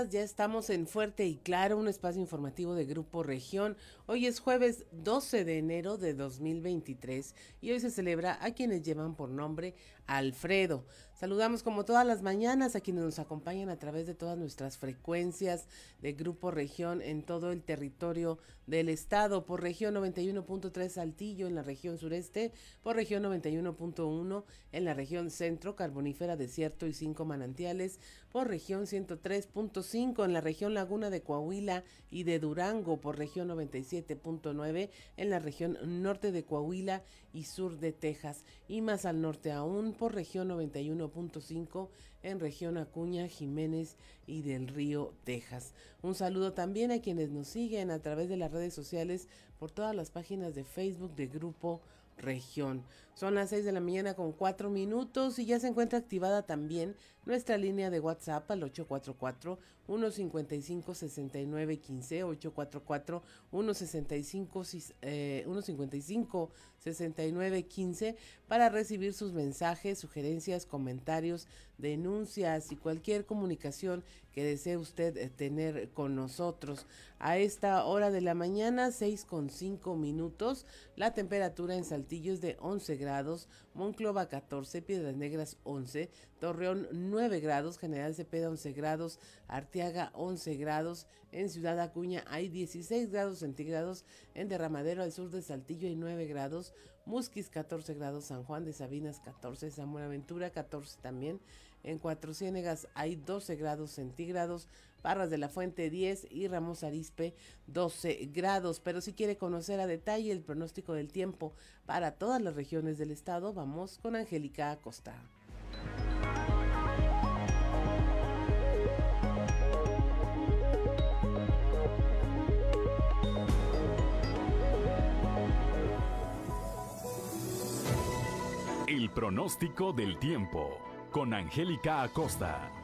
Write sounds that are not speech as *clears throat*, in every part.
Ya estamos en Fuerte y Claro, un espacio informativo de Grupo Región. Hoy es jueves 12 de enero de 2023 y hoy se celebra a quienes llevan por nombre Alfredo. Saludamos como todas las mañanas a quienes nos acompañan a través de todas nuestras frecuencias de Grupo Región en todo el territorio del estado, por región 91.3 Saltillo en la región sureste, por región 91.1 en la región centro, carbonífera, desierto y cinco manantiales, por región 103.5 en la región Laguna de Coahuila y de Durango, por región 97.9 en la región norte de Coahuila y sur de Texas, y más al norte aún por región 91.5 en región Acuña, Jiménez y del Río, Texas. Un saludo también a quienes nos siguen a través de las redes sociales por todas las páginas de Facebook de Grupo Región. Son las 6 de la mañana con 4 minutos y ya se encuentra activada también nuestra línea de WhatsApp al 844 155 6915 844 165 155 6915 para recibir sus mensajes, sugerencias, comentarios, denuncias y cualquier comunicación que desee usted eh, tener con nosotros. A esta hora de la mañana, 6 con 5 minutos, la temperatura en Saltillo es de 11 grados, Monclova 14, Piedras Negras 11, Torreón 9 grados, General Cepeda 11 grados, Arteaga 11 grados, en Ciudad Acuña hay 16 grados centígrados, en Derramadero al sur de Saltillo hay 9 grados, Musquis 14 grados, San Juan de Sabinas 14, San Buenaventura 14 también, en Cuatro Ciénegas hay 12 grados centígrados, Parras de la Fuente 10 y Ramos Arispe 12 grados. Pero si quiere conocer a detalle el pronóstico del tiempo para todas las regiones del estado, vamos con Angélica Acosta. El pronóstico del tiempo con Angélica Acosta.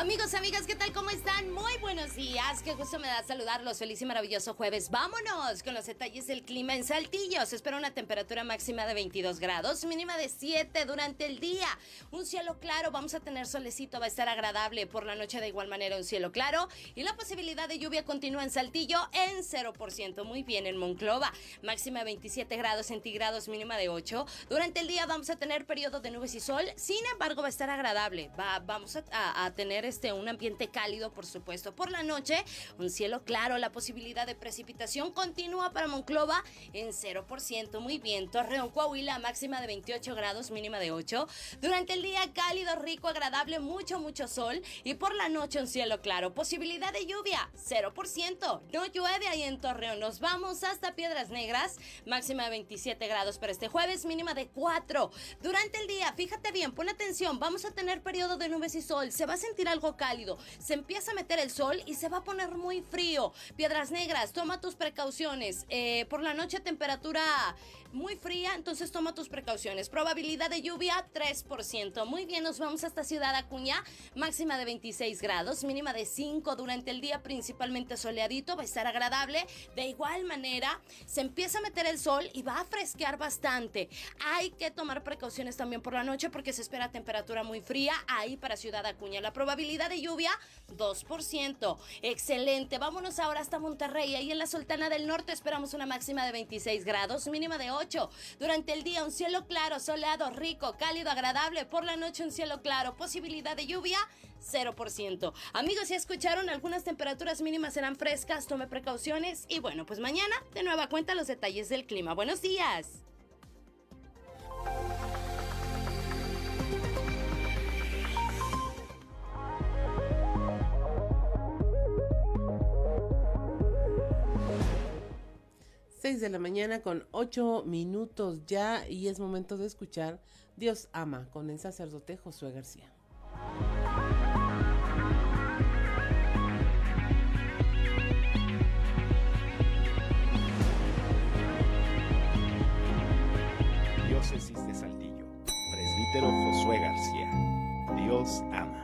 Amigos, amigas, ¿qué tal? ¿Cómo están? Muy buenos días. Qué gusto me da saludarlos. Feliz y maravilloso jueves. Vámonos con los detalles del clima en Saltillo. Se espera una temperatura máxima de 22 grados, mínima de 7 durante el día. Un cielo claro, vamos a tener solecito, va a estar agradable. Por la noche de igual manera un cielo claro. Y la posibilidad de lluvia continúa en Saltillo en 0%. Muy bien, en Monclova. Máxima de 27 grados centígrados, mínima de 8. Durante el día vamos a tener periodo de nubes y sol. Sin embargo, va a estar agradable. Va, vamos a tener este, un ambiente cálido, por supuesto. Por la noche, un cielo claro, la posibilidad de precipitación continúa para Monclova en 0%. Muy bien, Torreón, Coahuila, máxima de 28 grados, mínima de 8. Durante el día, cálido, rico, agradable, mucho, mucho sol. Y por la noche, un cielo claro, posibilidad de lluvia, 0%. No llueve ahí en Torreón. Nos vamos hasta Piedras Negras, máxima de 27 grados para este jueves, mínima de 4. Durante el día, fíjate bien, pon atención, vamos a tener periodo de nubes y sol. Se va a sentir algo cálido. Se empieza a meter el sol y se va a poner muy frío. Piedras Negras, toma tus precauciones. Eh, por la noche temperatura muy fría, entonces toma tus precauciones. Probabilidad de lluvia 3%. Muy bien, nos vamos hasta Ciudad Acuña, máxima de 26 grados, mínima de 5 durante el día, principalmente soleadito, va a estar agradable. De igual manera, se empieza a meter el sol y va a fresquear bastante. Hay que tomar precauciones también por la noche porque se espera temperatura muy fría ahí para Ciudad Acuña. La probabilidad de lluvia, 2%. Excelente. Vámonos ahora hasta Monterrey. Ahí en la Sultana del Norte esperamos una máxima de 26 grados, mínima de 8. Durante el día un cielo claro, soleado, rico, cálido, agradable. Por la noche un cielo claro, posibilidad de lluvia, 0%. Amigos, si escucharon, algunas temperaturas mínimas serán frescas, tome precauciones. Y bueno, pues mañana de nueva cuenta los detalles del clima. Buenos días. 6 de la mañana con 8 minutos ya y es momento de escuchar Dios ama con el sacerdote Josué García. Diócesis de Saltillo, presbítero Josué García. Dios ama.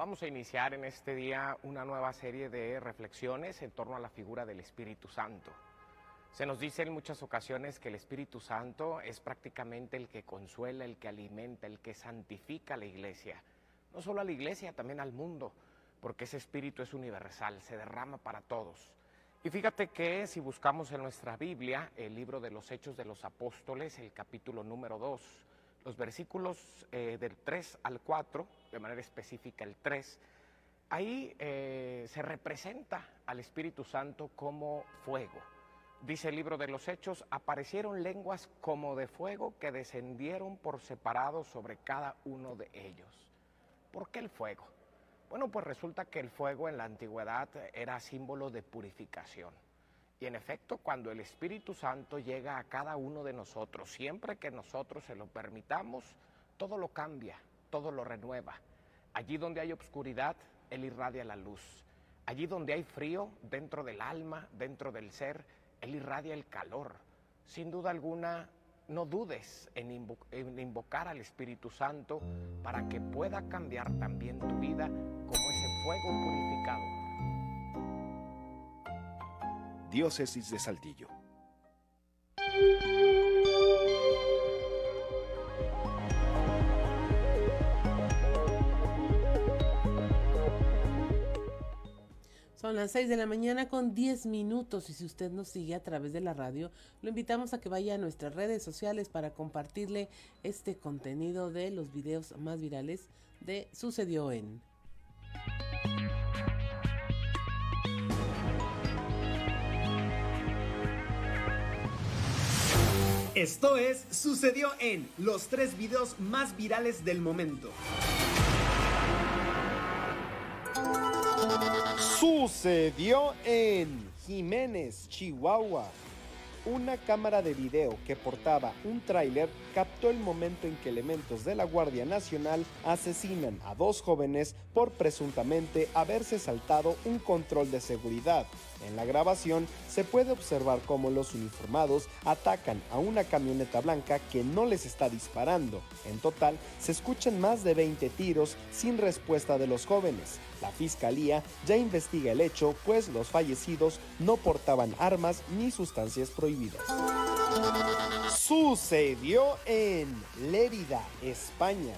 Vamos a iniciar en este día una nueva serie de reflexiones en torno a la figura del Espíritu Santo. Se nos dice en muchas ocasiones que el Espíritu Santo es prácticamente el que consuela, el que alimenta, el que santifica a la iglesia. No solo a la iglesia, también al mundo, porque ese Espíritu es universal, se derrama para todos. Y fíjate que si buscamos en nuestra Biblia el libro de los Hechos de los Apóstoles, el capítulo número 2, los versículos eh, del 3 al 4, de manera específica el 3, ahí eh, se representa al Espíritu Santo como fuego. Dice el libro de los Hechos, aparecieron lenguas como de fuego que descendieron por separado sobre cada uno de ellos. ¿Por qué el fuego? Bueno, pues resulta que el fuego en la antigüedad era símbolo de purificación. Y en efecto, cuando el Espíritu Santo llega a cada uno de nosotros, siempre que nosotros se lo permitamos, todo lo cambia, todo lo renueva. Allí donde hay obscuridad, Él irradia la luz. Allí donde hay frío, dentro del alma, dentro del ser, Él irradia el calor. Sin duda alguna, no dudes en, invocar al Espíritu Santo para que pueda cambiar también tu vida como ese fuego purificado Diócesis de Saltillo. Son las 6 de la mañana con 10 minutos y si usted nos sigue a través de la radio, lo invitamos a que vaya a nuestras redes sociales para compartirle este contenido de los videos más virales de Sucedió en. Esto es, sucedió en los tres videos más virales del momento. Sucedió en Jiménez, Chihuahua. Una cámara de video que portaba un tráiler captó el momento en que elementos de la Guardia Nacional asesinan a dos jóvenes por presuntamente haberse saltado un control de seguridad. En la grabación se puede observar cómo los uniformados atacan a una camioneta blanca que no les está disparando. En total, se escuchan más de 20 tiros sin respuesta de los jóvenes. La fiscalía ya investiga el hecho, pues los fallecidos no portaban armas ni sustancias prohibidas. Sucedió en Lérida, España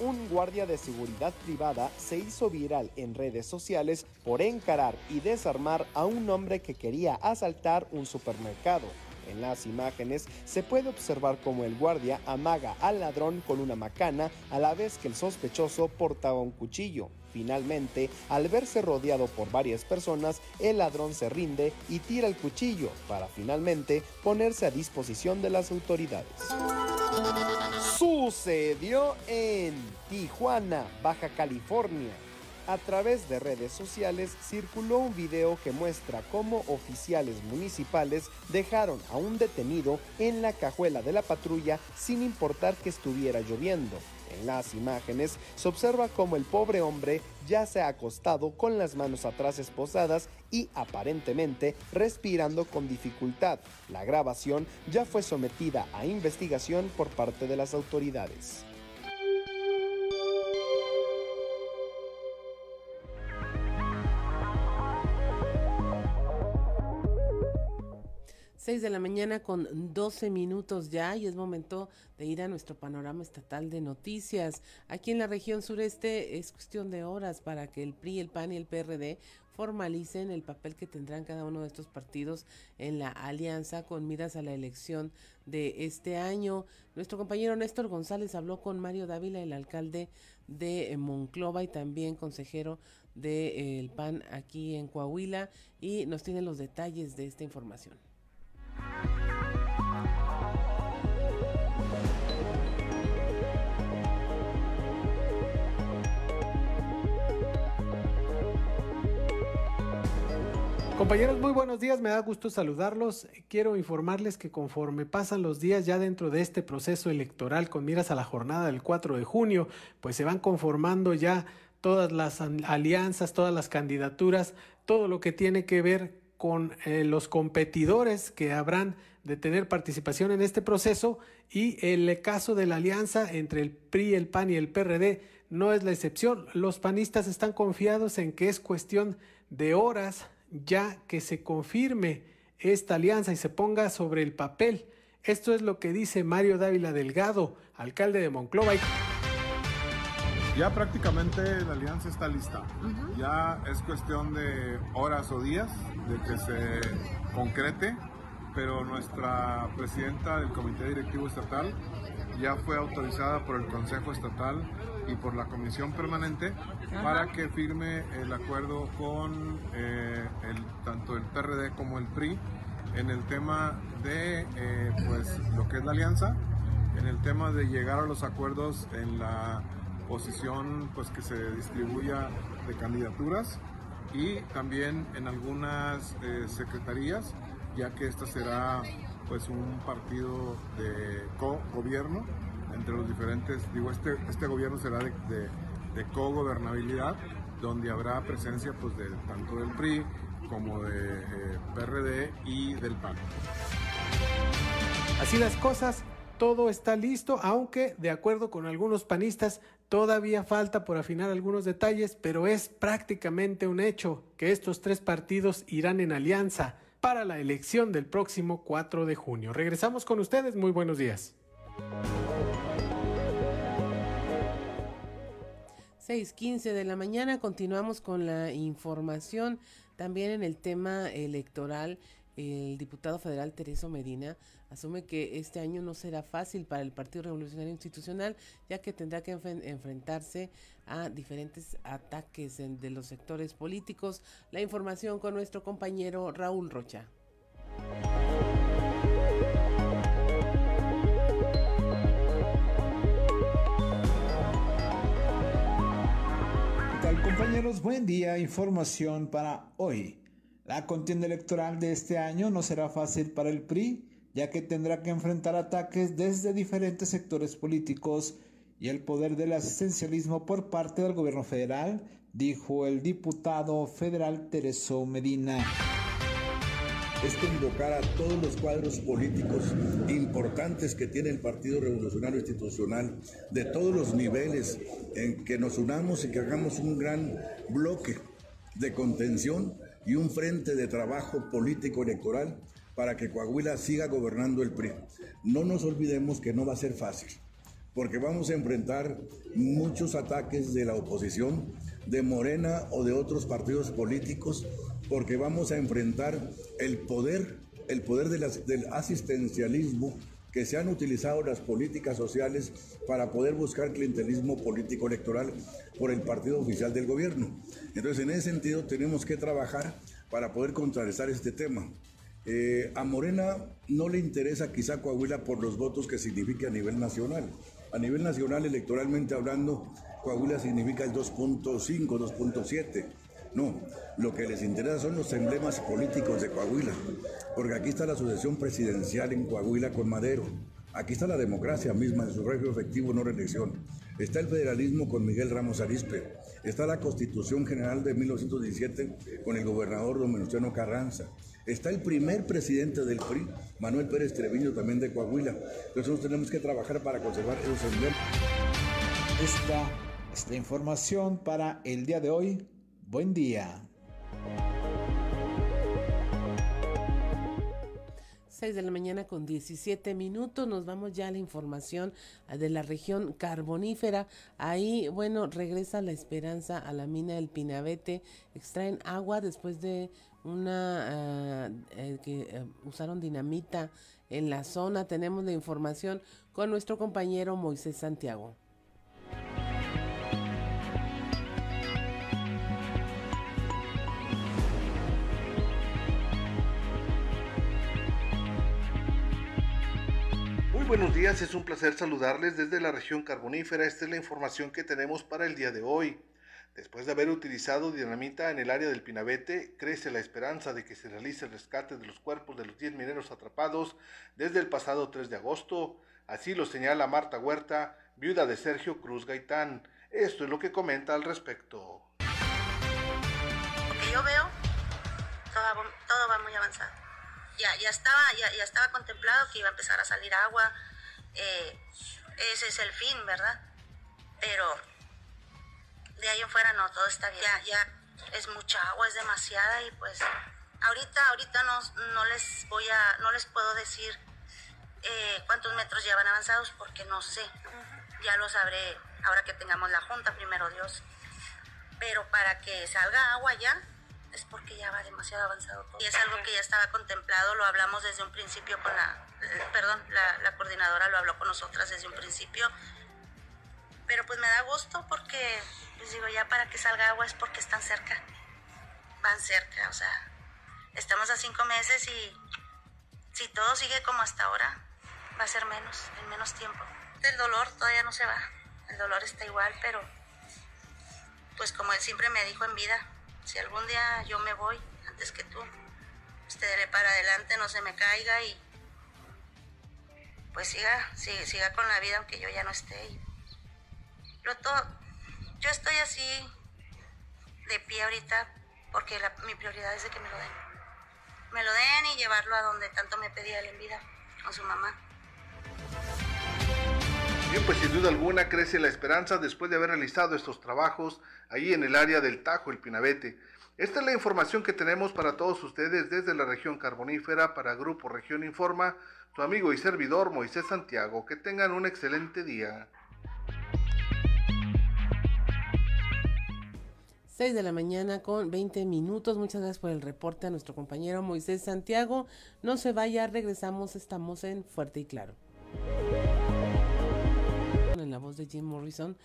un guardia de seguridad privada se hizo viral en redes sociales por encarar y desarmar a un hombre que quería asaltar un supermercado. En las imágenes se puede observar cómo el guardia amaga al ladrón con una macana a la vez que el sospechoso portaba un cuchillo. Finalmente, al verse rodeado por varias personas, el ladrón se rinde y tira el cuchillo para finalmente ponerse a disposición de las autoridades. Sucedió en Tijuana, Baja California. A través de redes sociales circuló un video que muestra cómo oficiales municipales dejaron a un detenido en la cajuela de la patrulla sin importar que estuviera lloviendo. En las imágenes se observa cómo el pobre hombre ya se ha acostado con las manos atrás esposadas y aparentemente respirando con dificultad. La grabación ya fue sometida a investigación por parte de las autoridades. 6 de la mañana con 12 minutos ya y es momento de ir a nuestro panorama estatal de noticias. Aquí en la región sureste es cuestión de horas para que el PRI, el PAN y el PRD formalicen el papel que tendrán cada uno de estos partidos en la alianza con miras a la elección de este año. Nuestro compañero Néstor González habló con Mario Dávila, el alcalde de Monclova y también consejero del PAN aquí en Coahuila y nos tiene los detalles de esta información. Compañeros, muy buenos días, me da gusto saludarlos. Quiero informarles que conforme pasan los días ya dentro de este proceso electoral con miras a la jornada del 4 de junio, pues se van conformando ya todas las alianzas, todas las candidaturas, todo lo que tiene que ver con eh, los competidores que habrán de tener participación en este proceso y el caso de la alianza entre el PRI, el PAN y el PRD no es la excepción. Los panistas están confiados en que es cuestión de horas ya que se confirme esta alianza y se ponga sobre el papel. Esto es lo que dice Mario Dávila Delgado, alcalde de Monclova. Ya prácticamente la alianza está lista. Ya es cuestión de horas o días de que se concrete, pero nuestra presidenta del Comité Directivo Estatal ya fue autorizada por el Consejo Estatal y por la Comisión Permanente para que firme el acuerdo con eh, el, tanto el PRD como el PRI en el tema de eh, pues, lo que es la alianza, en el tema de llegar a los acuerdos en la posición pues, que se distribuya de candidaturas y también en algunas eh, secretarías, ya que esta será pues un partido de co-gobierno entre los diferentes, digo, este, este gobierno será de, de, co-gobernabilidad, donde habrá presencia pues de tanto del PRI como de eh, PRD y del PAN. Así las cosas, todo está listo, aunque de acuerdo con algunos panistas todavía falta por afinar algunos detalles, pero es prácticamente un hecho que estos tres partidos irán en alianza para la elección del próximo 4 de junio. Regresamos con ustedes, muy buenos días. 6:15 de la mañana continuamos con la información también en el tema electoral. El diputado federal Tereso Medina asume que este año no será fácil para el Partido Revolucionario Institucional, ya que tendrá que enfrentarse a diferentes ataques de los sectores políticos. La información con nuestro compañero Raúl Rocha. Compañeros, buen día. Información para hoy. La contienda electoral de este año no será fácil para el PRI, ya que tendrá que enfrentar ataques desde diferentes sectores políticos y el poder del asistencialismo por parte del gobierno federal, dijo el diputado federal Tereso Medina. Es convocar a todos los cuadros políticos importantes que tiene el Partido Revolucionario Institucional, de todos los niveles, en que nos unamos y que hagamos un gran bloque de contención y un frente de trabajo político electoral para que Coahuila siga gobernando el PRI. No nos olvidemos que no va a ser fácil, porque vamos a enfrentar muchos ataques de la oposición, de Morena o de otros partidos políticos porque vamos a enfrentar el poder, el poder del asistencialismo que se han utilizado las políticas sociales para poder buscar clientelismo político electoral por el partido oficial del gobierno. Entonces, en ese sentido, tenemos que trabajar para poder contrarrestar este tema. Eh, a Morena no le interesa quizá Coahuila por los votos que significa a nivel nacional. A nivel nacional, electoralmente hablando, Coahuila significa el 2.5, 2.7. No, lo que les interesa son los emblemas políticos de Coahuila, porque aquí está la sucesión presidencial en Coahuila con Madero, aquí está la democracia misma en su sufragio efectivo, no reelección, está el federalismo con Miguel Ramos Arispe, está la constitución general de 1917 con el gobernador don Venustiano Carranza, está el primer presidente del PRI, Manuel Pérez Treviño, también de Coahuila. Entonces nosotros tenemos que trabajar para conservar esos emblemas. Esta es la información para el día de hoy. Buen día. 6 de la mañana con 17 minutos. Nos vamos ya a la información de la región carbonífera. Ahí, bueno, regresa la esperanza a la mina del Pinabete. Extraen agua después de una ah, eh, que eh, usaron dinamita en la zona. Tenemos la información con nuestro compañero Moisés Santiago. buenos días, es un placer saludarles desde la región carbonífera. Esta es la información que tenemos para el día de hoy. Después de haber utilizado dinamita en el área del Pinabete, crece la esperanza de que se realice el rescate de los cuerpos de los 10 mineros atrapados desde el pasado 3 de agosto. Así lo señala Marta Huerta, viuda de Sergio Cruz Gaitán. Esto es lo que comenta al respecto. Lo que yo veo, todo, va muy avanzado. Ya, ya, estaba, ya, ya, estaba contemplado que iba a empezar a salir agua. Eh, ese es el fin, ¿verdad? Pero de ahí en fuera no, todo está bien. Ya, ya es mucha agua, es demasiada y pues ahorita, ahorita no, no les voy a, no les puedo decir eh, cuántos metros llevan avanzados porque no sé. Ya lo sabré ahora que tengamos la junta, primero Dios. Pero para que salga agua ya, es porque ya va demasiado avanzado todo. Y es algo que ya estaba contemplado, lo hablamos desde un principio con la, eh, perdón, la, la coordinadora lo habló con nosotras desde un principio. Pero pues me da gusto porque les digo, ya para que salga agua es porque están cerca. Van cerca, o sea, estamos a cinco meses y si todo sigue como hasta ahora, va a ser menos, en menos tiempo. El dolor todavía no se va, el dolor está igual, pero pues como él siempre me dijo en vida, si algún día yo me voy antes que tú, usted le para adelante, no se me caiga y pues siga, siga, siga con la vida aunque yo ya no esté. lo todo, yo estoy así de pie ahorita porque mi prioridad es de que me lo den. Me lo den y llevarlo a donde tanto me pedía él en vida, con su mamá. Bien, pues sin duda alguna crece la esperanza después de haber realizado estos trabajos ahí en el área del Tajo, el Pinabete. Esta es la información que tenemos para todos ustedes desde la región carbonífera para Grupo Región Informa, tu amigo y servidor Moisés Santiago. Que tengan un excelente día. 6 de la mañana con 20 minutos. Muchas gracias por el reporte a nuestro compañero Moisés Santiago. No se vaya, regresamos, estamos en Fuerte y Claro. En la voz de Jim Morrison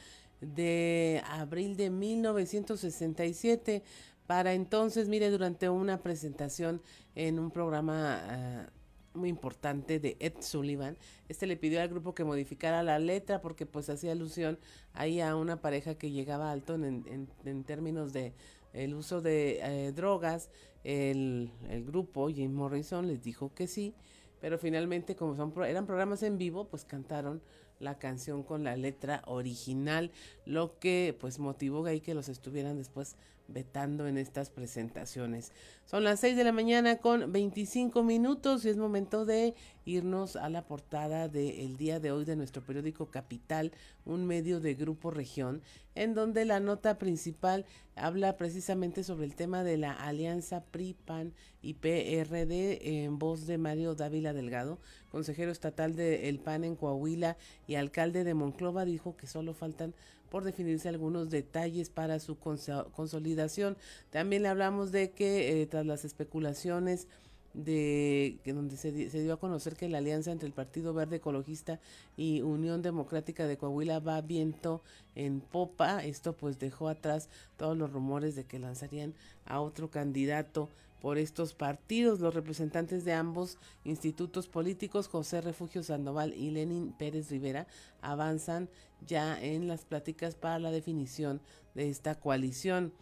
de abril de 1967. Para entonces, mire, durante una presentación en un programa... Ah, muy importante de Ed Sullivan. Este le pidió al grupo que modificara la letra porque pues hacía alusión ahí a una pareja que llegaba alto en, en, términos de el uso de eh, drogas. El, el, grupo, Jim Morrison, les dijo que sí, pero finalmente como son eran programas en vivo, pues cantaron la canción con la letra original, lo que pues motivó ahí que los estuvieran después vetando en estas presentaciones. Son las 6 de la mañana con 25 minutos y es momento de irnos a la portada del día de hoy de nuestro periódico Capital, un medio de Grupo Región, en donde la nota principal habla precisamente sobre el tema de la alianza PRI, PAN y PRD en voz de Mario Dávila Delgado, consejero estatal del PAN en Coahuila y alcalde de Monclova, dijo que solo faltan por definirse algunos detalles para su consolidación. También le hablamos de que eh, tras las especulaciones de que donde se, dio a conocer que la alianza entre el Partido Verde Ecologista y Unión Democrática de Coahuila va viento en popa. Esto pues dejó atrás todos los rumores de que lanzarían a otro candidato por estos partidos. Los representantes de ambos institutos políticos, José Refugio Sandoval y Lenin Pérez Rivera, avanzan ya en las pláticas para la definición de esta coalición.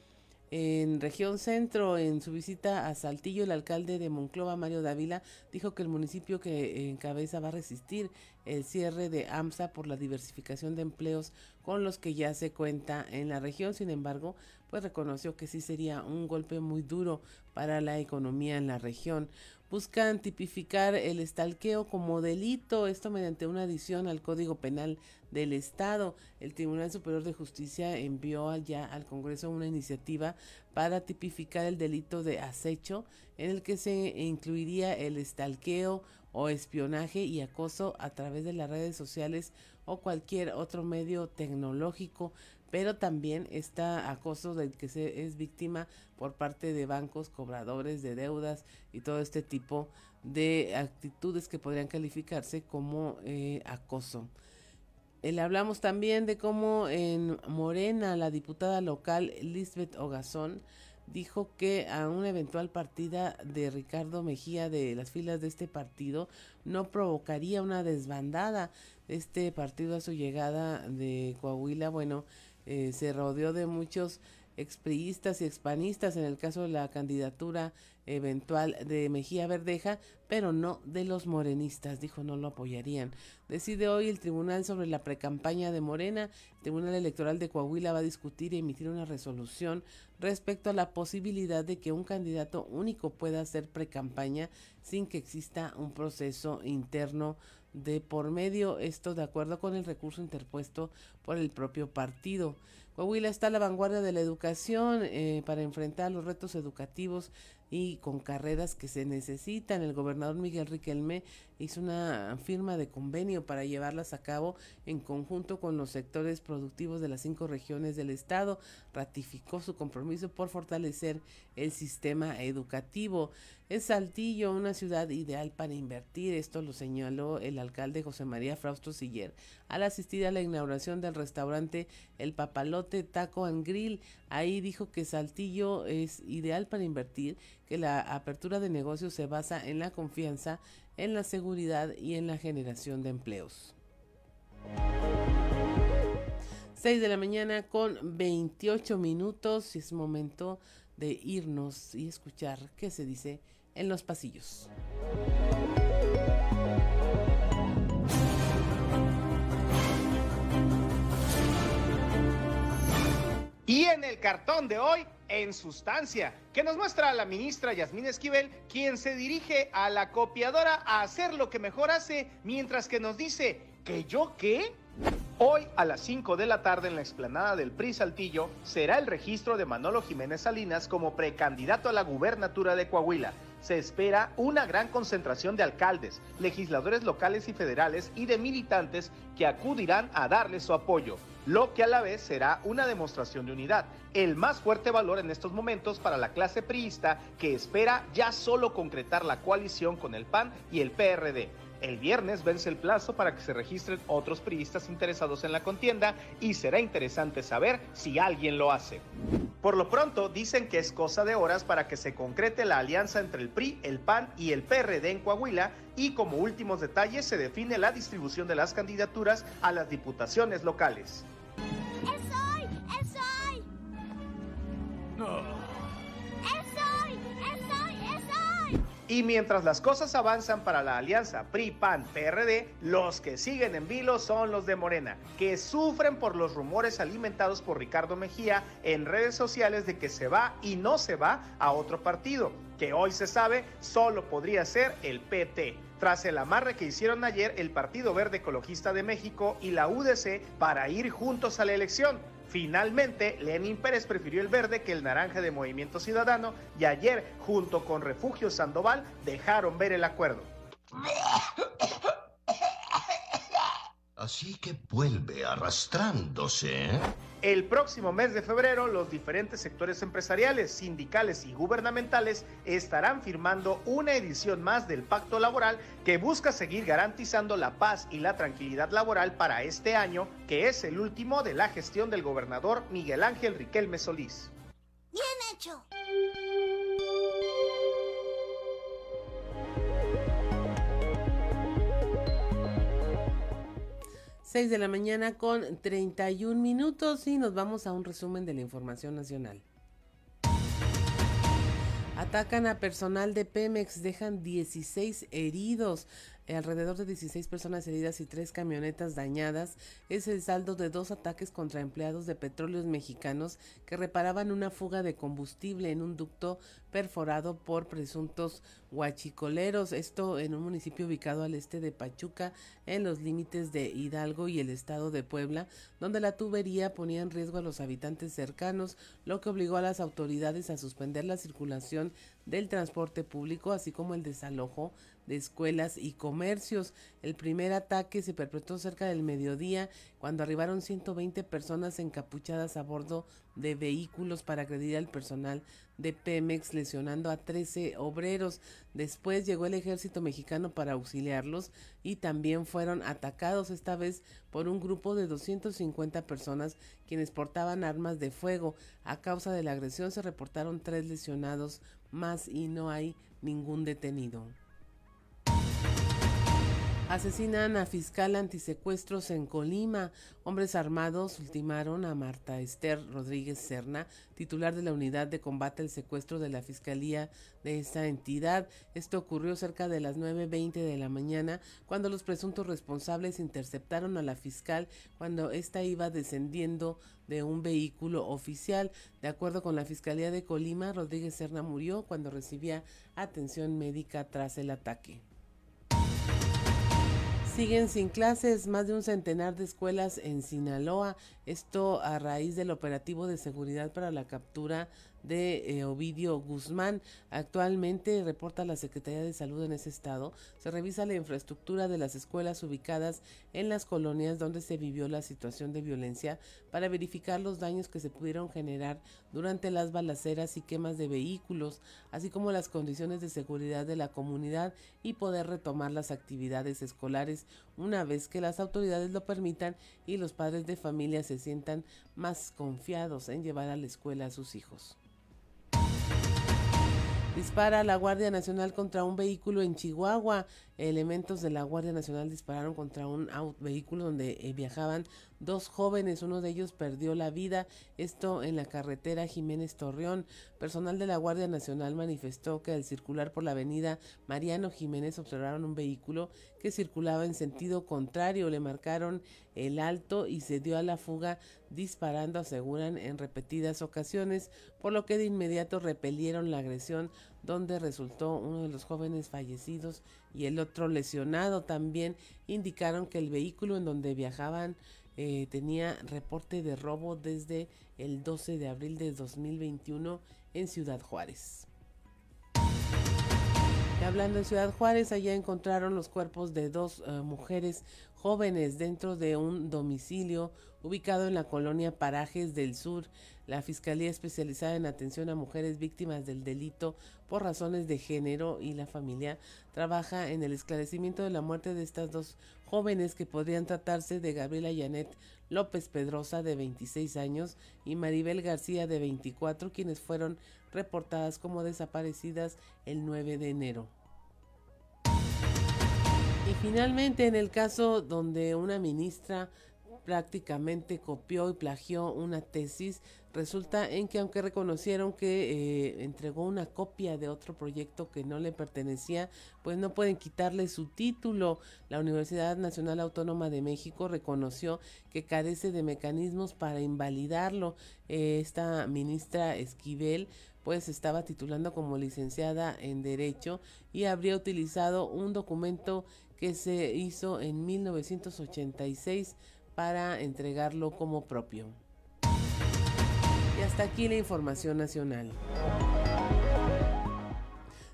En región centro, en su visita a Saltillo, el alcalde de Monclova, Mario Dávila, dijo que el municipio que encabeza va a resistir el cierre de AMSA por la diversificación de empleos con los que ya se cuenta en la región. Sin embargo, pues reconoció que sí sería un golpe muy duro para la economía en la región. Buscan tipificar el estalqueo como delito, esto mediante una adición al Código Penal del Estado. El Tribunal Superior de Justicia envió ya al Congreso una iniciativa para tipificar el delito de acecho, en el que se incluiría el estalqueo o espionaje y acoso a través de las redes sociales o cualquier otro medio tecnológico, pero también está acoso del que se es víctima por parte de bancos, cobradores de deudas y todo este tipo de actitudes que podrían calificarse como eh, acoso. Le hablamos también de cómo en Morena la diputada local Lisbeth Ogazón dijo que a una eventual partida de Ricardo Mejía de las filas de este partido no provocaría una desbandada. Este partido a su llegada de Coahuila, bueno, eh, se rodeó de muchos expriistas y expanistas en el caso de la candidatura eventual de Mejía Verdeja, pero no de los morenistas, dijo no lo apoyarían. Decide hoy el tribunal sobre la precampaña de Morena. El Tribunal Electoral de Coahuila va a discutir y emitir una resolución respecto a la posibilidad de que un candidato único pueda hacer precampaña sin que exista un proceso interno de por medio, esto de acuerdo con el recurso interpuesto por el propio partido. Coahuila está a la vanguardia de la educación eh, para enfrentar los retos educativos y con carreras que se necesitan. El gobernador Miguel Riquelme hizo una firma de convenio para llevarlas a cabo en conjunto con los sectores productivos de las cinco regiones del estado. Ratificó su compromiso por fortalecer el sistema educativo. Es Saltillo una ciudad ideal para invertir, esto lo señaló el alcalde José María Frausto Siller al asistir a la inauguración del restaurante El Papalote Taco and Grill. Ahí dijo que Saltillo es ideal para invertir, que la apertura de negocios se basa en la confianza, en la seguridad y en la generación de empleos. 6 de la mañana con 28 minutos y es momento de irnos y escuchar qué se dice en los pasillos. Y en el cartón de hoy, en sustancia, que nos muestra la ministra Yasmín Esquivel, quien se dirige a la copiadora a hacer lo que mejor hace, mientras que nos dice, ¿que yo qué? Hoy a las 5 de la tarde en la explanada del PRI Saltillo será el registro de Manolo Jiménez Salinas como precandidato a la gubernatura de Coahuila. Se espera una gran concentración de alcaldes, legisladores locales y federales y de militantes que acudirán a darle su apoyo, lo que a la vez será una demostración de unidad, el más fuerte valor en estos momentos para la clase priista que espera ya solo concretar la coalición con el PAN y el PRD. El viernes vence el plazo para que se registren otros priistas interesados en la contienda y será interesante saber si alguien lo hace. Por lo pronto, dicen que es cosa de horas para que se concrete la alianza entre el PRI, el PAN y el PRD en Coahuila y como últimos detalles se define la distribución de las candidaturas a las diputaciones locales. ¡Es hoy! ¡Es hoy! Y mientras las cosas avanzan para la alianza PRI-PAN-PRD, los que siguen en vilo son los de Morena, que sufren por los rumores alimentados por Ricardo Mejía en redes sociales de que se va y no se va a otro partido, que hoy se sabe solo podría ser el PT tras el amarre que hicieron ayer el Partido Verde Ecologista de México y la UDC para ir juntos a la elección. Finalmente, Lenin Pérez prefirió el verde que el naranja de Movimiento Ciudadano y ayer, junto con Refugio Sandoval, dejaron ver el acuerdo. *coughs* Así que vuelve arrastrándose. ¿eh? El próximo mes de febrero, los diferentes sectores empresariales, sindicales y gubernamentales estarán firmando una edición más del pacto laboral que busca seguir garantizando la paz y la tranquilidad laboral para este año, que es el último de la gestión del gobernador Miguel Ángel Riquelme Solís. Bien hecho. 6 de la mañana con 31 minutos y nos vamos a un resumen de la información nacional. Atacan a personal de Pemex, dejan 16 heridos. Eh, alrededor de 16 personas heridas y tres camionetas dañadas. Es el saldo de dos ataques contra empleados de petróleos mexicanos que reparaban una fuga de combustible en un ducto perforado por presuntos huachicoleros. Esto en un municipio ubicado al este de Pachuca, en los límites de Hidalgo y el estado de Puebla, donde la tubería ponía en riesgo a los habitantes cercanos, lo que obligó a las autoridades a suspender la circulación del transporte público, así como el desalojo de escuelas y comercios. El primer ataque se perpetró cerca del mediodía cuando arribaron 120 personas encapuchadas a bordo de vehículos para agredir al personal de Pemex, lesionando a 13 obreros. Después llegó el ejército mexicano para auxiliarlos y también fueron atacados esta vez por un grupo de 250 personas quienes portaban armas de fuego. A causa de la agresión se reportaron tres lesionados más y no hay ningún detenido. Asesinan a fiscal antisecuestros en Colima. Hombres armados ultimaron a Marta Esther Rodríguez Serna, titular de la unidad de combate al secuestro de la Fiscalía de esta entidad. Esto ocurrió cerca de las 9.20 de la mañana, cuando los presuntos responsables interceptaron a la fiscal cuando ésta iba descendiendo de un vehículo oficial. De acuerdo con la Fiscalía de Colima, Rodríguez Serna murió cuando recibía atención médica tras el ataque. Siguen sin clases más de un centenar de escuelas en Sinaloa, esto a raíz del operativo de seguridad para la captura de eh, Ovidio Guzmán. Actualmente, reporta la Secretaría de Salud en ese estado, se revisa la infraestructura de las escuelas ubicadas en las colonias donde se vivió la situación de violencia para verificar los daños que se pudieron generar durante las balaceras y quemas de vehículos, así como las condiciones de seguridad de la comunidad y poder retomar las actividades escolares una vez que las autoridades lo permitan y los padres de familia se sientan más confiados en llevar a la escuela a sus hijos. Dispara la Guardia Nacional contra un vehículo en Chihuahua. Elementos de la Guardia Nacional dispararon contra un vehículo donde eh, viajaban dos jóvenes. Uno de ellos perdió la vida. Esto en la carretera Jiménez Torreón. Personal de la Guardia Nacional manifestó que al circular por la avenida Mariano Jiménez observaron un vehículo que circulaba en sentido contrario. Le marcaron el alto y se dio a la fuga disparando, aseguran, en repetidas ocasiones, por lo que de inmediato repelieron la agresión donde resultó uno de los jóvenes fallecidos y el otro lesionado. También indicaron que el vehículo en donde viajaban eh, tenía reporte de robo desde el 12 de abril de 2021 en Ciudad Juárez. hablando de Ciudad Juárez, allá encontraron los cuerpos de dos eh, mujeres jóvenes dentro de un domicilio ubicado en la colonia Parajes del Sur. La Fiscalía especializada en atención a mujeres víctimas del delito por razones de género y la familia trabaja en el esclarecimiento de la muerte de estas dos jóvenes que podrían tratarse de Gabriela Janet López Pedrosa de 26 años y Maribel García de 24 quienes fueron reportadas como desaparecidas el 9 de enero. Y finalmente, en el caso donde una ministra prácticamente copió y plagió una tesis, resulta en que aunque reconocieron que eh, entregó una copia de otro proyecto que no le pertenecía, pues no pueden quitarle su título. La Universidad Nacional Autónoma de México reconoció que carece de mecanismos para invalidarlo. Eh, esta ministra Esquivel pues estaba titulando como licenciada en Derecho y habría utilizado un documento que se hizo en 1986 para entregarlo como propio. Y hasta aquí la información nacional.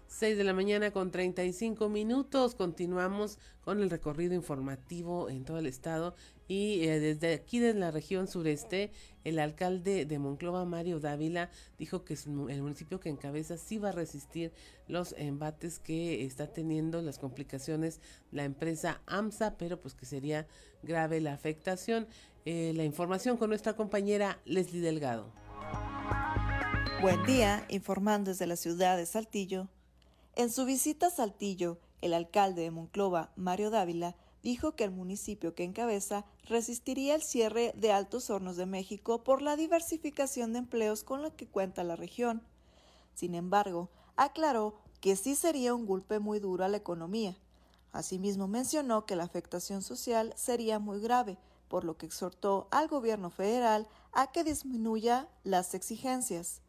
6 de la mañana con 35 minutos. Continuamos con el recorrido informativo en todo el estado y eh, desde aquí, desde la región sureste, el alcalde de Monclova, Mario Dávila, dijo que el municipio que encabeza sí va a resistir los embates que está teniendo, las complicaciones la empresa AMSA, pero pues que sería grave la afectación. Eh, la información con nuestra compañera Leslie Delgado. Buen día, informando desde la ciudad de Saltillo. En su visita a Saltillo, el alcalde de Monclova, Mario Dávila, dijo que el municipio que encabeza resistiría el cierre de Altos Hornos de México por la diversificación de empleos con la que cuenta la región. Sin embargo, aclaró que sí sería un golpe muy duro a la economía. Asimismo mencionó que la afectación social sería muy grave, por lo que exhortó al gobierno federal a que disminuya las exigencias.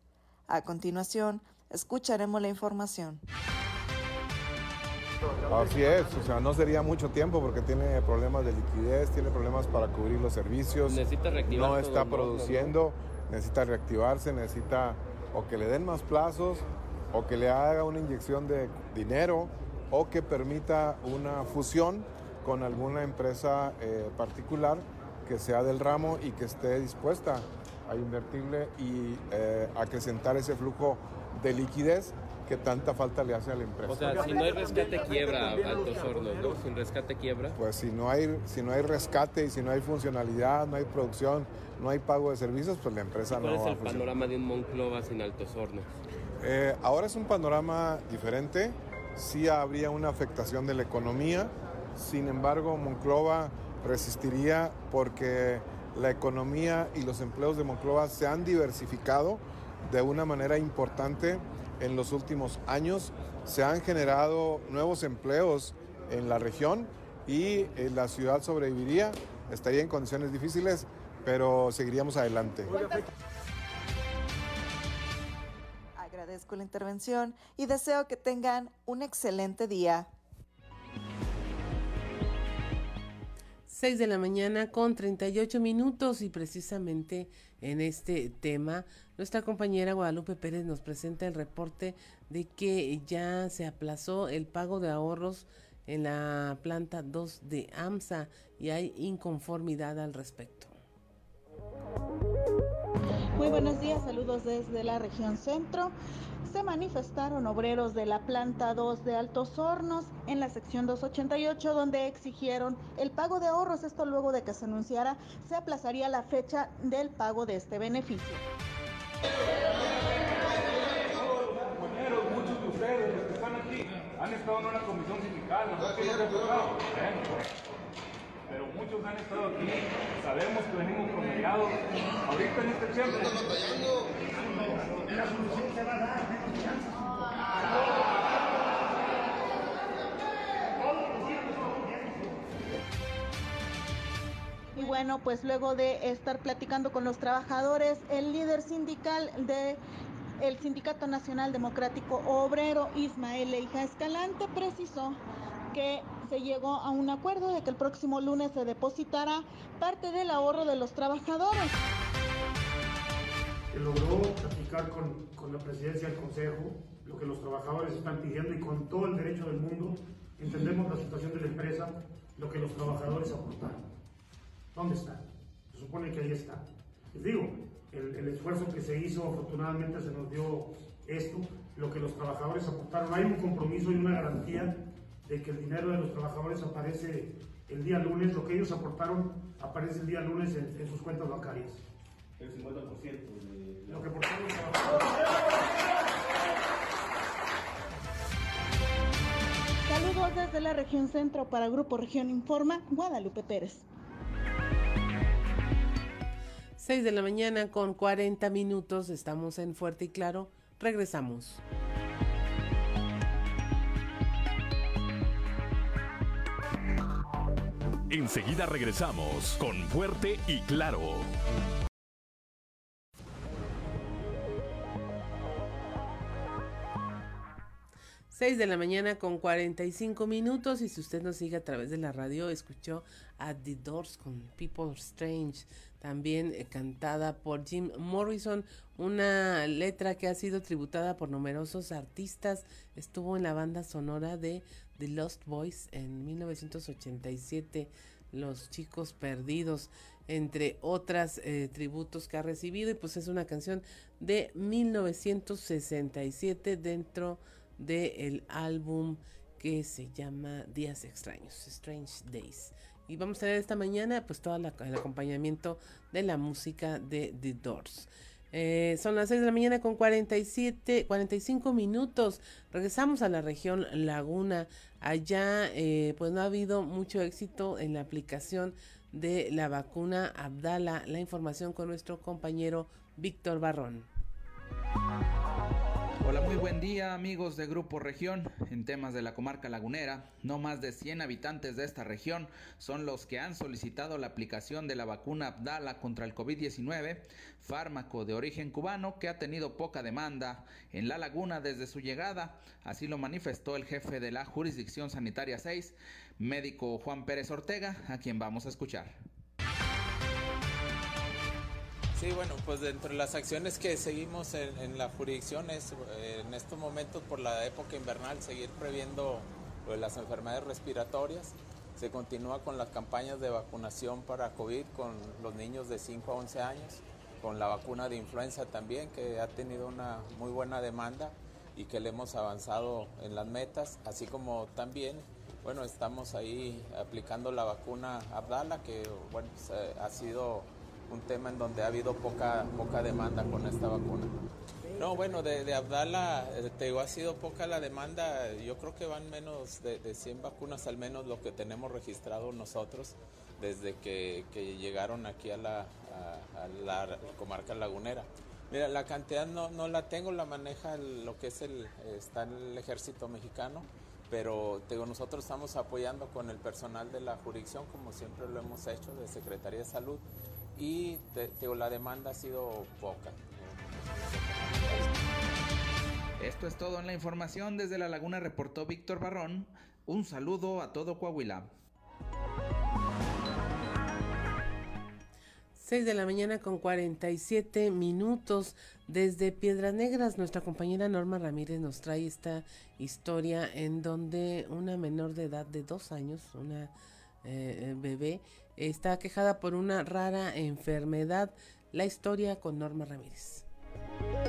A continuación, escucharemos la información. Así es, o sea, no sería mucho tiempo porque tiene problemas de liquidez, tiene problemas para cubrir los servicios. Necesita reactivar. No está produciendo, necesita reactivarse, necesita o que le den más plazos o que le haga una inyección de dinero o que permita una fusión con alguna empresa eh, particular que sea del ramo y que esté dispuesta a invertirle y eh, acrecentar ese flujo de liquidez que tanta falta le hace a la empresa. O sea, si no hay rescate quiebra Altos Hornos, ¿no? Sin rescate quiebra. Pues si no hay si no hay rescate y si no hay funcionalidad, no hay producción, no hay pago de servicios, pues la empresa no ¿Cuál es va a el panorama de un Monclova sin Altos Hornos? Eh, ahora es un panorama diferente. Sí habría una afectación de la economía, sin embargo Monclova resistiría porque la economía y los empleos de Monclova se han diversificado de una manera importante en los últimos años. Se han generado nuevos empleos en la región y eh, la ciudad sobreviviría, estaría en condiciones difíciles, pero seguiríamos adelante. Agradezco la intervención y deseo que tengan un excelente día. 6 de la mañana con 38 minutos y precisamente en este tema nuestra compañera Guadalupe Pérez nos presenta el reporte de que ya se aplazó el pago de ahorros en la planta 2 de AMSA y hay inconformidad al respecto. Muy buenos días, saludos desde la región centro. Se manifestaron obreros de la planta 2 de Altos Hornos en la sección 288 donde exigieron el pago de ahorros. Esto luego de que se anunciara se aplazaría la fecha del pago de este beneficio. Compañeros, muchos de ustedes, los que están aquí, han estado en una comisión sindical, ¿no? Bueno, pero muchos han estado aquí, sabemos que venimos promediados. Ahorita en este tiempo. La solución se va a dar, Y bueno, pues luego de estar platicando con los trabajadores, el líder sindical de el Sindicato Nacional Democrático Obrero, Ismael Leija Escalante, precisó que se llegó a un acuerdo de que el próximo lunes se depositará parte del ahorro de los trabajadores. Logró platicar con, con la presidencia del Consejo, lo que los trabajadores están pidiendo y con todo el derecho del mundo entendemos la situación de la empresa, lo que los trabajadores aportaron. ¿Dónde está? Se supone que ahí está. Les digo, el, el, esfuerzo que se hizo, afortunadamente se nos dio esto, lo que los trabajadores aportaron. Hay un compromiso y una garantía de que el dinero de los trabajadores aparece el día lunes, lo que ellos aportaron aparece el día lunes en, en sus cuentas bancarias. El 50% de lo que trabajadores. Saludos desde la región centro para Grupo Región Informa, Guadalupe Pérez. 6 de la mañana con 40 minutos, estamos en Fuerte y Claro, regresamos. Enseguida regresamos con Fuerte y Claro. 6 de la mañana con 45 minutos. Y si usted nos sigue a través de la radio escuchó a The Doors con People Strange, también eh, cantada por Jim Morrison, una letra que ha sido tributada por numerosos artistas, estuvo en la banda sonora de The Lost Boys en 1987, Los Chicos Perdidos, entre otras eh, tributos que ha recibido. Y pues es una canción de 1967 dentro del álbum que se llama Días Extraños, Strange Days. Y vamos a tener esta mañana pues todo el acompañamiento de la música de The Doors. Eh, son las 6 de la mañana con 47, 45 minutos. Regresamos a la región Laguna. Allá eh, pues no ha habido mucho éxito en la aplicación de la vacuna Abdala. La información con nuestro compañero Víctor Barrón. Hola, muy buen día amigos de Grupo Región. En temas de la comarca lagunera, no más de 100 habitantes de esta región son los que han solicitado la aplicación de la vacuna Abdala contra el COVID-19, fármaco de origen cubano que ha tenido poca demanda en la laguna desde su llegada. Así lo manifestó el jefe de la Jurisdicción Sanitaria 6, médico Juan Pérez Ortega, a quien vamos a escuchar. Sí, bueno, pues dentro de las acciones que seguimos en, en la jurisdicción es eh, en estos momentos por la época invernal seguir previendo pues, las enfermedades respiratorias. Se continúa con las campañas de vacunación para COVID con los niños de 5 a 11 años, con la vacuna de influenza también que ha tenido una muy buena demanda y que le hemos avanzado en las metas, así como también, bueno, estamos ahí aplicando la vacuna Abdala que, bueno, pues, eh, ha sido un tema en donde ha habido poca, poca demanda con esta vacuna. No, bueno, de, de Abdala, eh, te digo, ha sido poca la demanda. Yo creo que van menos de, de 100 vacunas, al menos lo que tenemos registrado nosotros desde que, llegaron aquí a la, comarca lagunera. Mira, la cantidad no, no la tengo, la maneja lo que es el, está el ejército mexicano, pero te digo, nosotros estamos apoyando con el personal de la jurisdicción, como siempre lo hemos hecho, de Secretaría de Salud, y te, te digo, la demanda ha sido poca. Esto es todo en la información. Desde La Laguna reportó Víctor Barrón. Un saludo a todo Coahuila. 6 de la mañana con 47 minutos desde Piedras Negras. Nuestra compañera Norma Ramírez nos trae esta historia en donde una menor de edad de dos años, una eh, eh, bebé, está quejada por una rara enfermedad. La historia con Norma Ramírez.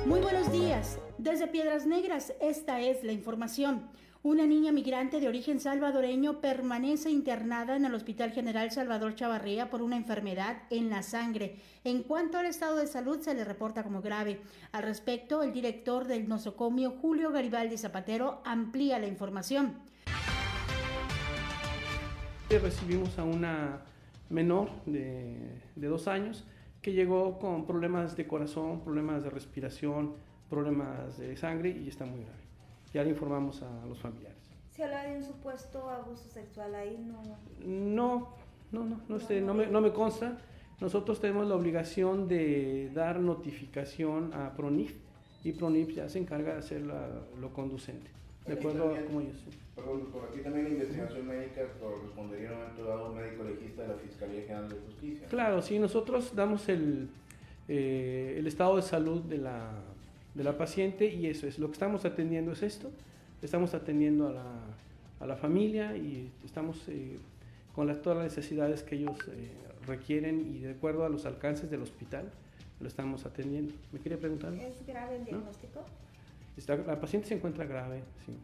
Muy buenos días. Desde Piedras Negras, esta es la información. Una niña migrante de origen salvadoreño permanece internada en el Hospital General Salvador Chavarría por una enfermedad en la sangre. En cuanto al estado de salud, se le reporta como grave. Al respecto, el director del nosocomio, Julio Garibaldi Zapatero, amplía la información. Recibimos a una menor de, de dos años que llegó con problemas de corazón, problemas de respiración, problemas de sangre y está muy grave. Ya le informamos a los familiares. Se habla de un supuesto abuso sexual ahí, no. No, no, no, no, sé, no, me, no me consta. Nosotros tenemos la obligación de dar notificación a PRONIF y PRONIF ya se encarga de hacer la- lo conducente. De acuerdo a como ellos. Perdón, por aquí también la investigación médica correspondería a un momento dado a un médico legista de la Fiscalía General de Justicia. Claro, sí, nosotros damos el, eh, el estado de salud de la, de la paciente y eso es, lo que estamos atendiendo es esto, estamos atendiendo a la, a la familia y estamos eh, con las, todas las necesidades que ellos eh, requieren y de acuerdo a los alcances del hospital lo estamos atendiendo. ¿Me quería preguntar? ¿Es grave el diagnóstico? Está- la paciente se encuentra grave, sí.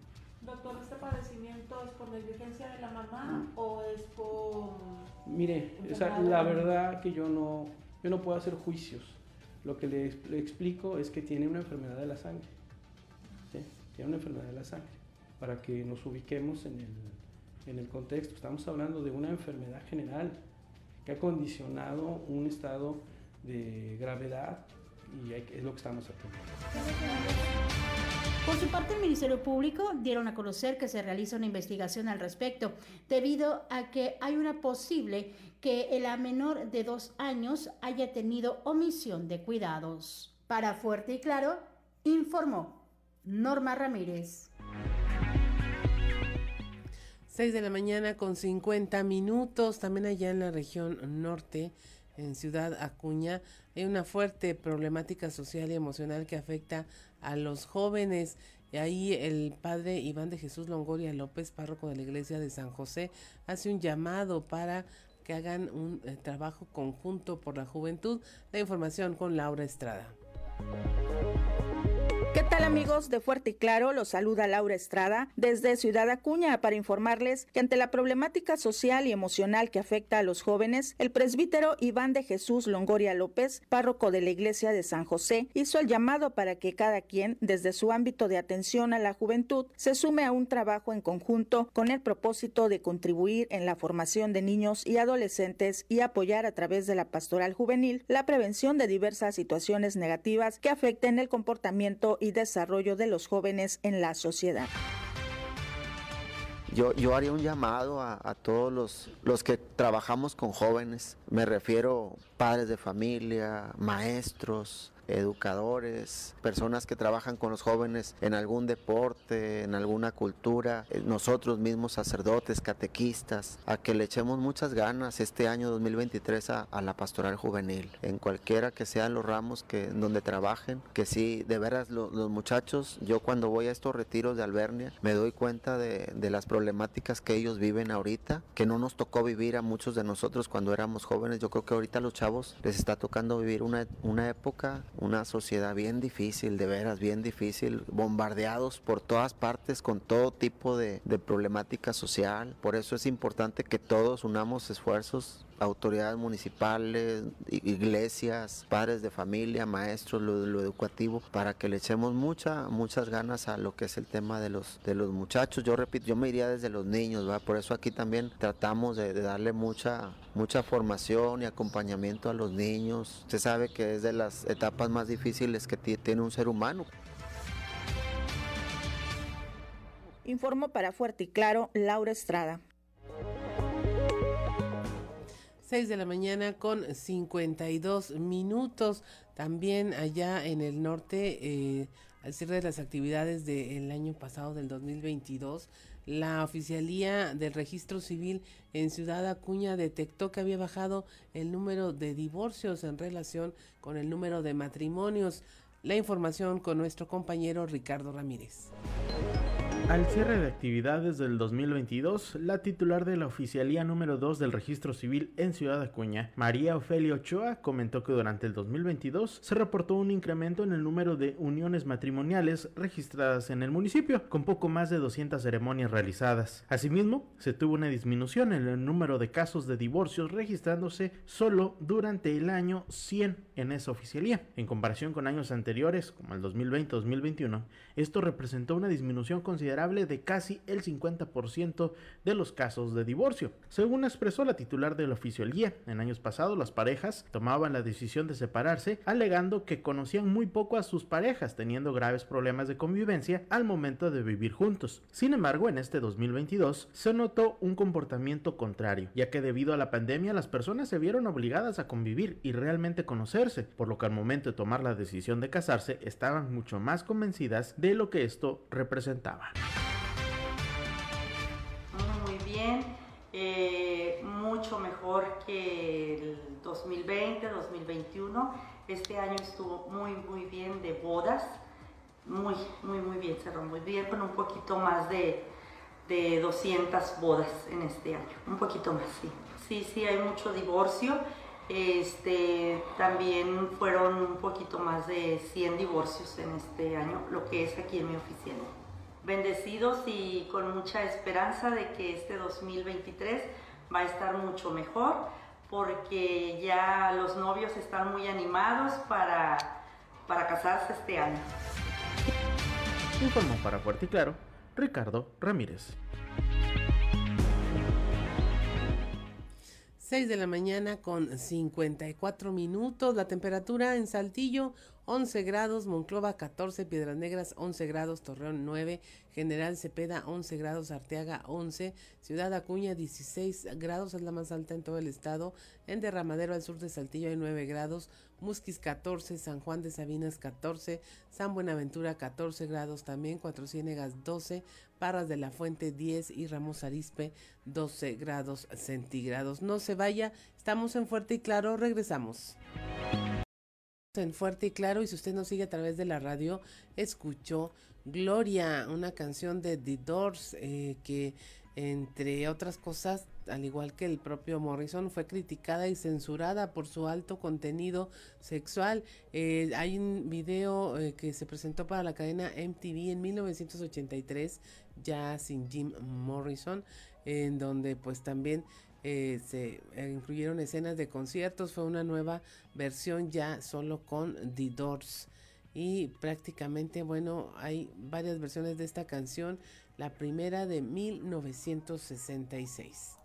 Doctor, ¿este padecimiento es por negligencia de la mamá o es por... Mire, la verdad que yo no, yo no puedo hacer juicios. Lo que le, le explico es que tiene una enfermedad de la sangre. ¿sí? Tiene una enfermedad de la sangre. Para que nos ubiquemos en el, en el contexto. Estamos hablando de una enfermedad general que ha condicionado un estado de gravedad y es lo que estamos atendiendo. Por su parte, el Ministerio Público dieron a conocer que se realiza una investigación al respecto, debido a que hay una posible que la menor de dos años haya tenido omisión de cuidados. Para Fuerte y Claro, informó Norma Ramírez. 6 de la mañana con 50 minutos, también allá en la región norte, en Ciudad Acuña, hay una fuerte problemática social y emocional que afecta a los jóvenes. Y ahí el padre Iván de Jesús Longoria López, párroco de la iglesia de San José, hace un llamado para que hagan un eh, trabajo conjunto por la juventud. La información con Laura Estrada. ¿Qué tal amigos de Fuerte y Claro? Los saluda Laura Estrada desde Ciudad Acuña para informarles que ante la problemática social y emocional que afecta a los jóvenes, el presbítero Iván de Jesús Longoria López, párroco de la iglesia de San José, hizo el llamado para que cada quien, desde su ámbito de atención a la juventud, se sume a un trabajo en conjunto con el propósito de contribuir en la formación de niños y adolescentes y apoyar a través de la pastoral juvenil la prevención de diversas situaciones negativas que afecten el comportamiento y desarrollo de los jóvenes en la sociedad. Yo, yo haría un llamado a, a todos los, los que trabajamos con jóvenes. Me refiero padres de familia, maestros, educadores, personas que trabajan con los jóvenes en algún deporte, en alguna cultura, eh, nosotros mismos sacerdotes, catequistas, a que le echemos muchas ganas este año 2023 a, la pastoral juvenil, en cualquiera que sean los ramos que donde trabajen, que sí, de veras lo- los muchachos, yo cuando voy a estos retiros de Albernia me doy cuenta de, de las problemáticas que ellos viven ahorita, que no nos tocó vivir a muchos de nosotros cuando éramos jóvenes, yo creo que ahorita los chavos les está tocando vivir una, una época una sociedad bien difícil, de veras, bien difícil, bombardeados por todas partes con todo tipo de, de problemática social. Por eso es importante que todos unamos esfuerzos autoridades municipales, iglesias, padres de familia, maestros, lo, educativo, para que le echemos mucha, muchas ganas a lo que es el tema de los, de los muchachos. Yo repito, yo me iría desde los niños, ¿va? por eso aquí también tratamos de, darle mucha, mucha formación y acompañamiento a los niños. Usted sabe que es de las etapas más difíciles que tiene un ser humano. Informo para Fuerte y Claro, Laura Estrada. 6 de la mañana con 52 minutos. También allá en el norte, eh, al cierre de las actividades del año pasado, del 2022, la Oficialía del Registro Civil en Ciudad Acuña detectó que había bajado el número de divorcios en relación con el número de matrimonios. La información con nuestro compañero Ricardo Ramírez. Al cierre de actividades del 2022, la titular de la oficialía número 2 del registro civil en Ciudad Acuña, María Ofelia Ochoa, comentó que durante el 2022 se reportó un incremento en el número de uniones matrimoniales registradas en el municipio, con poco más de 200 ceremonias realizadas. Asimismo, se tuvo una disminución en el número de casos de divorcios registrándose solo durante el año 100 en esa oficialía. En comparación con años anteriores, como el 2020-2021, esto representó una disminución considerable de casi el 50% de los casos de divorcio. Según expresó la titular del oficialía, en años pasados las parejas tomaban la decisión de separarse alegando que conocían muy poco a sus parejas, teniendo graves problemas de convivencia al momento de vivir juntos. Sin embargo, en este 2022 se notó un comportamiento contrario, ya que debido a la pandemia las personas se vieron obligadas a convivir y realmente conocerse, por lo que al momento de tomar la decisión de casarse estaban mucho más convencidas de lo que esto representaba. Bien, eh, mucho mejor que el 2020, 2021. Este año estuvo muy, muy bien de bodas, muy, muy, muy bien, cerró muy bien, con un poquito más de, de 200 bodas en este año, un poquito más, sí. Sí, sí, hay mucho divorcio. Este, también fueron un poquito más de 100 divorcios en este año, lo que es aquí en mi oficina bendecidos y con mucha esperanza de que este 2023 va a estar mucho mejor porque ya los novios están muy animados para, para casarse este año. Informó para Fuerte y Claro, Ricardo Ramírez. 6 de la mañana con 54 minutos. La temperatura en Saltillo 11 grados, Monclova 14, Piedras Negras 11 grados, Torreón 9, General Cepeda 11 grados, Arteaga 11, Ciudad Acuña 16 grados, es la más alta en todo el estado, en Derramadero al sur de Saltillo hay 9 grados, Musquis 14, San Juan de Sabinas 14, San Buenaventura 14 grados también, Cuatro Ciénegas 12, Parras de la Fuente 10 y Ramos Arispe 12 grados centígrados. No se vaya, estamos en Fuerte y Claro, regresamos en Fuerte y Claro y si usted nos sigue a través de la radio, escuchó Gloria, una canción de The Doors eh, que entre otras cosas, al igual que el propio Morrison, fue criticada y censurada por su alto contenido sexual. Eh, hay un video eh, que se presentó para la cadena MTV en 1983, ya sin Jim Morrison, en donde pues también eh, se eh, incluyeron escenas de conciertos, fue una nueva versión ya solo con The Doors. Y prácticamente, bueno, hay varias versiones de esta canción, la primera de 1966.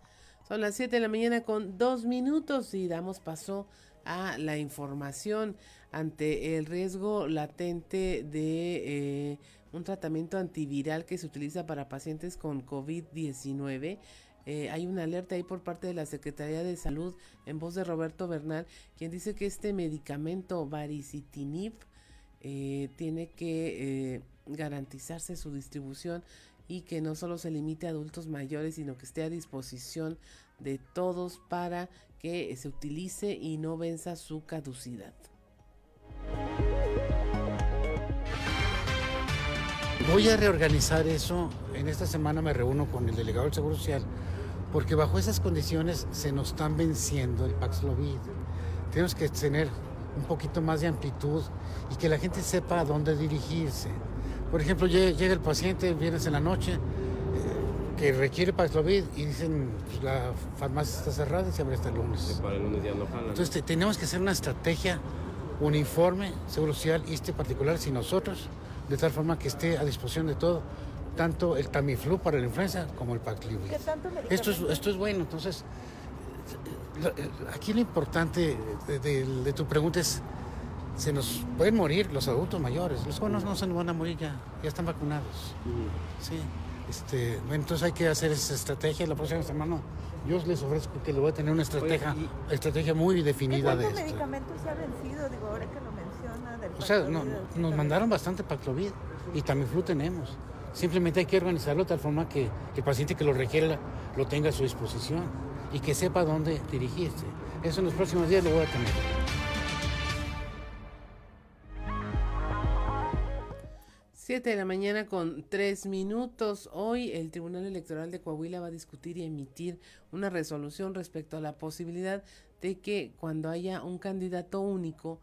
Son las 7 de la mañana con dos minutos y damos paso a la información ante el riesgo latente de eh, un tratamiento antiviral que se utiliza para pacientes con COVID-19. Eh, hay una alerta ahí por parte de la Secretaría de Salud en voz de Roberto Bernal, quien dice que este medicamento varicitinib eh, tiene que eh, garantizarse su distribución y que no solo se limite a adultos mayores, sino que esté a disposición de todos para que se utilice y no venza su caducidad. Voy a reorganizar eso. En esta semana me reúno con el delegado del Seguro Social porque bajo esas condiciones se nos están venciendo el Paxlovid. Tenemos que tener un poquito más de amplitud y que la gente sepa a dónde dirigirse. Por ejemplo, llega el paciente, vienes en la noche, eh, que requiere Paxlovid y dicen, pues, la farmacia está cerrada y se abre hasta el lunes. para el lunes ya no jalan. Entonces tenemos que hacer una estrategia uniforme, Seguro Social y este particular, si nosotros, de tal forma que esté a disposición de todo, tanto el Tamiflu para la influenza como el Paxlovid. Esto es, esto es bueno, entonces aquí lo importante de, tu pregunta es, se nos pueden morir los adultos mayores, los jóvenes no se nos van a morir ya, ya están vacunados. Sí, este, entonces hay que hacer esa estrategia la próxima semana. Yo les ofrezco que le voy a tener una estrategia, estrategia muy definida de esto. medicamentos se ha vencido? Digo, ahora que lo o sea, nos mandaron bastante Paclovid y también flu tenemos. Simplemente hay que organizarlo de tal forma que el paciente que lo requiera lo tenga a su disposición y que sepa dónde dirigirse. Eso en los próximos días lo voy a tener. Siete de la mañana con tres minutos. Hoy el Tribunal Electoral de Coahuila va a discutir y emitir una resolución respecto a la posibilidad de que cuando haya un candidato único,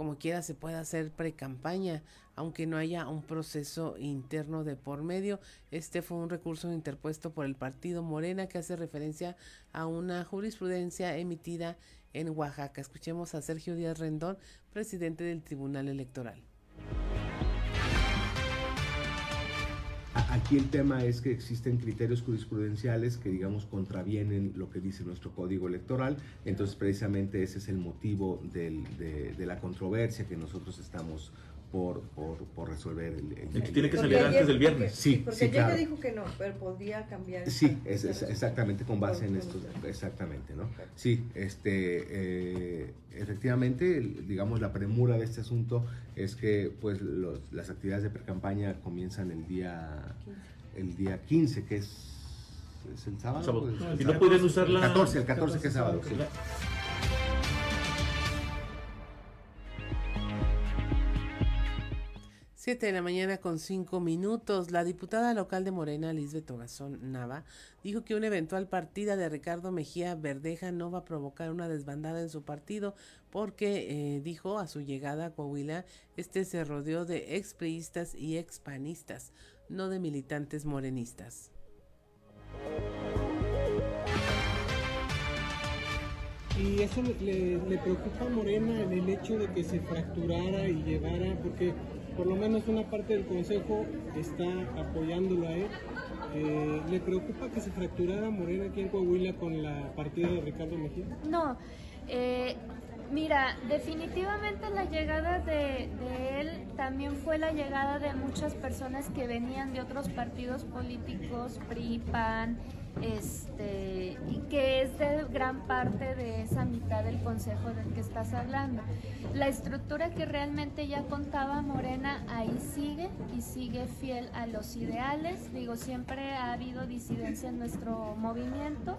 como quiera se pueda hacer pre-campaña, aunque no haya un proceso interno de por medio. Este fue un recurso interpuesto por el partido Morena que hace referencia a una jurisprudencia emitida en Oaxaca. Escuchemos a Sergio Díaz Rendón, presidente del Tribunal Electoral. Aquí el tema es que existen criterios jurisprudenciales que, digamos, contravienen lo que dice nuestro código electoral. Entonces, precisamente ese es el motivo de, de, la controversia que nosotros estamos por, por, por resolver. El, el, que tiene que salir antes del viernes. Sí, porque sí, claro. dijo que no, pero podía cambiar. Sí, es, exactamente con base en esto, exactamente, ¿no? Sí, este, eh, efectivamente, digamos, la premura de este asunto es que, pues, los, las actividades de precampaña comienzan el día, el día 15, que es, es el sábado. y no pueden usar la... 14, el 14 que es sábado, sí. Siete de la mañana con cinco minutos. La diputada local de Morena, Lisbeth Togazón Nava, dijo que una eventual partida de Ricardo Mejía Verdeja no va a provocar una desbandada en su partido porque, eh, dijo, a su llegada a Coahuila, este se rodeó de expriistas y expanistas, no de militantes morenistas. Y eso le, preocupa a Morena en el hecho de que se fracturara y llevara, porque por lo menos una parte del Consejo está apoyándolo a él. Eh, ¿Le preocupa que se fracturara Morena aquí en Coahuila con la partida de Ricardo Mejía? No, eh, mira, definitivamente la llegada de, de, él también fue la llegada de muchas personas que venían de otros partidos políticos, PRI, PAN, este, y que es de gran parte de esa mitad del consejo del que estás hablando. La estructura que realmente ya contaba Morena ahí sigue y sigue fiel a los ideales. Digo, siempre ha habido disidencia en nuestro movimiento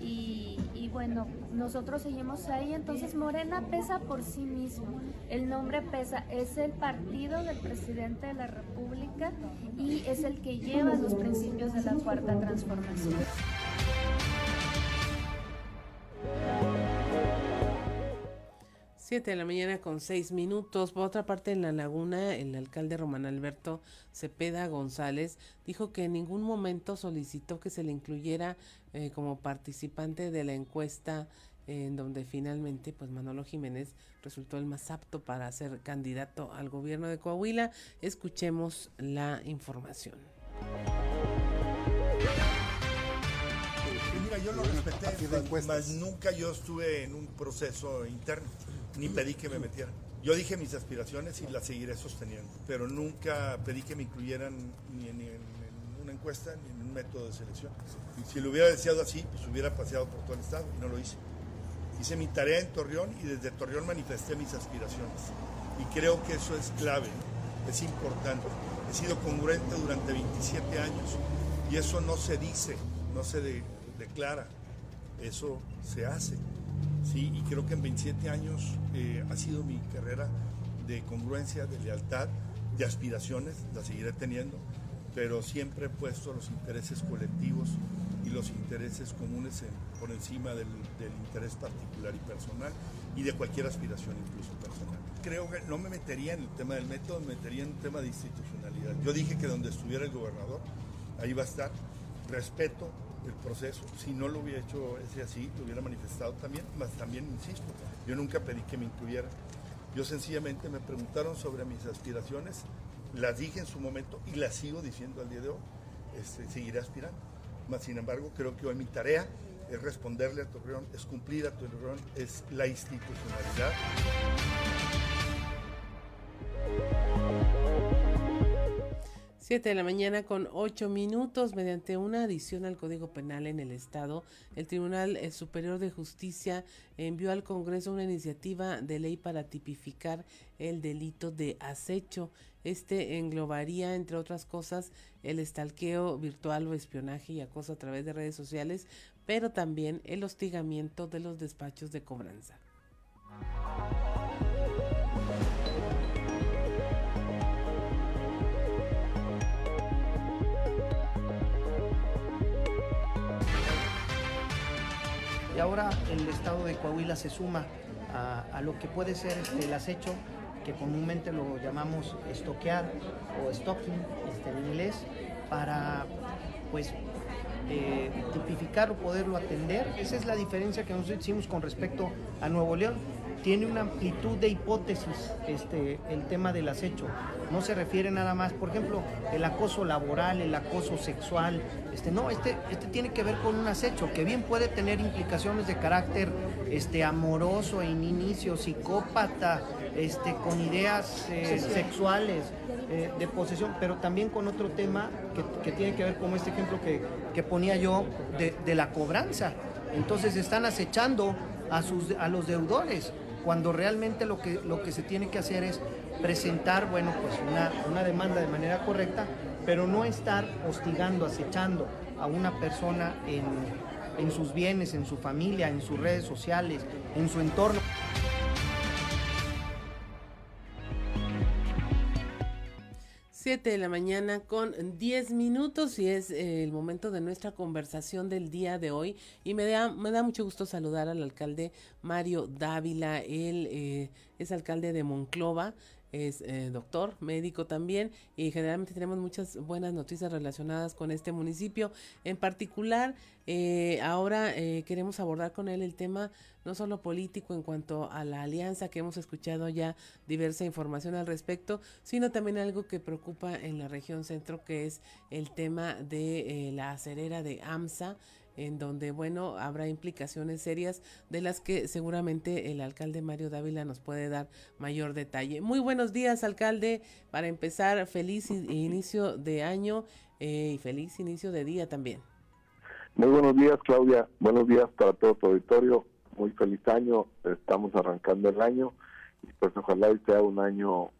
y, bueno, nosotros seguimos ahí, entonces Morena pesa por sí mismo, el nombre pesa, es el partido del presidente de la República y es el que lleva los principios de la cuarta transformación. 7 de la mañana con 6 minutos. Por otra parte, en La Laguna, el alcalde Román Alberto Cepeda González dijo que en ningún momento solicitó que se le incluyera eh, como participante de la encuesta en donde finalmente pues Manolo Jiménez resultó el más apto para ser candidato al gobierno de Coahuila. Escuchemos la información. Mira, yo lo respeté, mas nunca yo estuve en un proceso interno ni pedí que me metieran. Yo dije mis aspiraciones y las seguiré sosteniendo, pero nunca pedí que me incluyeran ni en, una encuesta ni en un método de selección. Si lo hubiera deseado así, pues hubiera paseado por todo el estado y no lo hice. Hice mi tarea en Torreón y desde Torreón manifesté mis aspiraciones. Y creo que eso es clave, es importante. He sido congruente durante 27 años y eso no se dice, no se declara, eso se hace. Sí, y creo que en 27 años eh, ha sido mi carrera de congruencia, de lealtad, de aspiraciones, la seguiré teniendo, pero siempre he puesto los intereses colectivos y los intereses comunes por encima del, interés particular y personal y de cualquier aspiración incluso personal. Creo que no me metería en el tema del método, me metería en el tema de institucionalidad. Yo dije que donde estuviera el gobernador, ahí va a estar. Respeto el proceso. Si no lo hubiera hecho ese así, lo hubiera manifestado también, más también insisto, yo nunca pedí que me incluyeran. Yo sencillamente me preguntaron sobre mis aspiraciones, las dije en su momento y las sigo diciendo al día de hoy. Este, seguiré aspirando. Mas, sin embargo, creo que hoy mi tarea es responderle a Torreón, es cumplir a Torreón, es la institucionalidad. Siete de la mañana con ocho minutos, mediante una adición al Código Penal en el Estado, el Tribunal eh, Superior de Justicia envió al Congreso una iniciativa de ley para tipificar el delito de acecho. Este englobaría, entre otras cosas, el estalqueo virtual o espionaje y acoso a través de redes sociales, pero también el hostigamiento de los despachos de cobranza. Y ahora el estado de Coahuila se suma a, lo que puede ser este, el acecho que comúnmente lo llamamos estoquear o stocking este, en inglés, para pues eh, tipificar o poderlo atender. Esa es la diferencia que nosotros hicimos con respecto a Nuevo León. Tiene una amplitud de hipótesis este, el tema del acecho. No se refiere nada más, por ejemplo, el acoso laboral, el acoso sexual. Este, no, este, este tiene que ver con un acecho que bien puede tener implicaciones de carácter este, amoroso en inicio, psicópata, este, con ideas eh, sexuales, eh, de posesión, pero también con otro tema que, tiene que ver como este ejemplo que, ponía yo de, la cobranza. Entonces están acechando a, sus, a los deudores, cuando realmente lo que, lo que se tiene que hacer es presentar, bueno, pues una, una demanda de manera correcta, pero no estar hostigando, acechando a una persona en, en sus bienes, en su familia, en sus redes sociales, en su entorno. 7 de la mañana con 10 minutos y es eh, el momento de nuestra conversación del día de hoy y me da, me da mucho gusto saludar al alcalde Mario Dávila, él eh, es alcalde de Monclova, es eh, doctor, médico también y generalmente tenemos muchas buenas noticias relacionadas con este municipio. En particular, eh, ahora eh, queremos abordar con él el tema no solo político en cuanto a la alianza que hemos escuchado ya diversa información al respecto, sino también algo que preocupa en la región centro que es el tema de la acerera de AMSA en donde, bueno, habrá implicaciones serias de las que seguramente el alcalde Mario Dávila nos puede dar mayor detalle. Muy buenos días, alcalde. Para empezar, feliz inicio de año eh, y feliz inicio de día también. Muy buenos días, Claudia. Buenos días para todo tu auditorio. Muy feliz año. Estamos arrancando el año y pues ojalá sea un año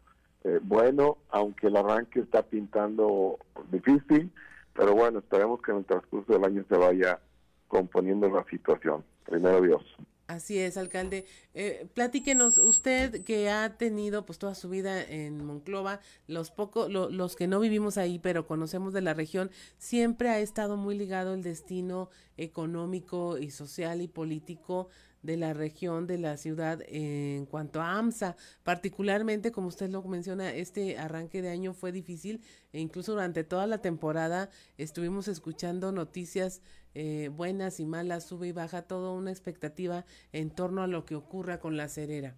eh, bueno, aunque el arranque está pintando difícil, pero bueno, esperemos que en el transcurso del año se vaya componiendo la situación. Primero Dios. Así es, alcalde. Eh, platíquenos, usted que ha tenido pues toda su vida en Monclova, los pocos, los que no vivimos ahí, pero conocemos de la región, siempre ha estado muy ligado el destino económico y social y político de la región, de la ciudad en cuanto a AMSA. Particularmente, como usted lo menciona, este arranque de año fue difícil e incluso durante toda la temporada estuvimos escuchando noticias eh, buenas y malas, sube y baja, toda una expectativa en torno a lo que ocurra con la cerera.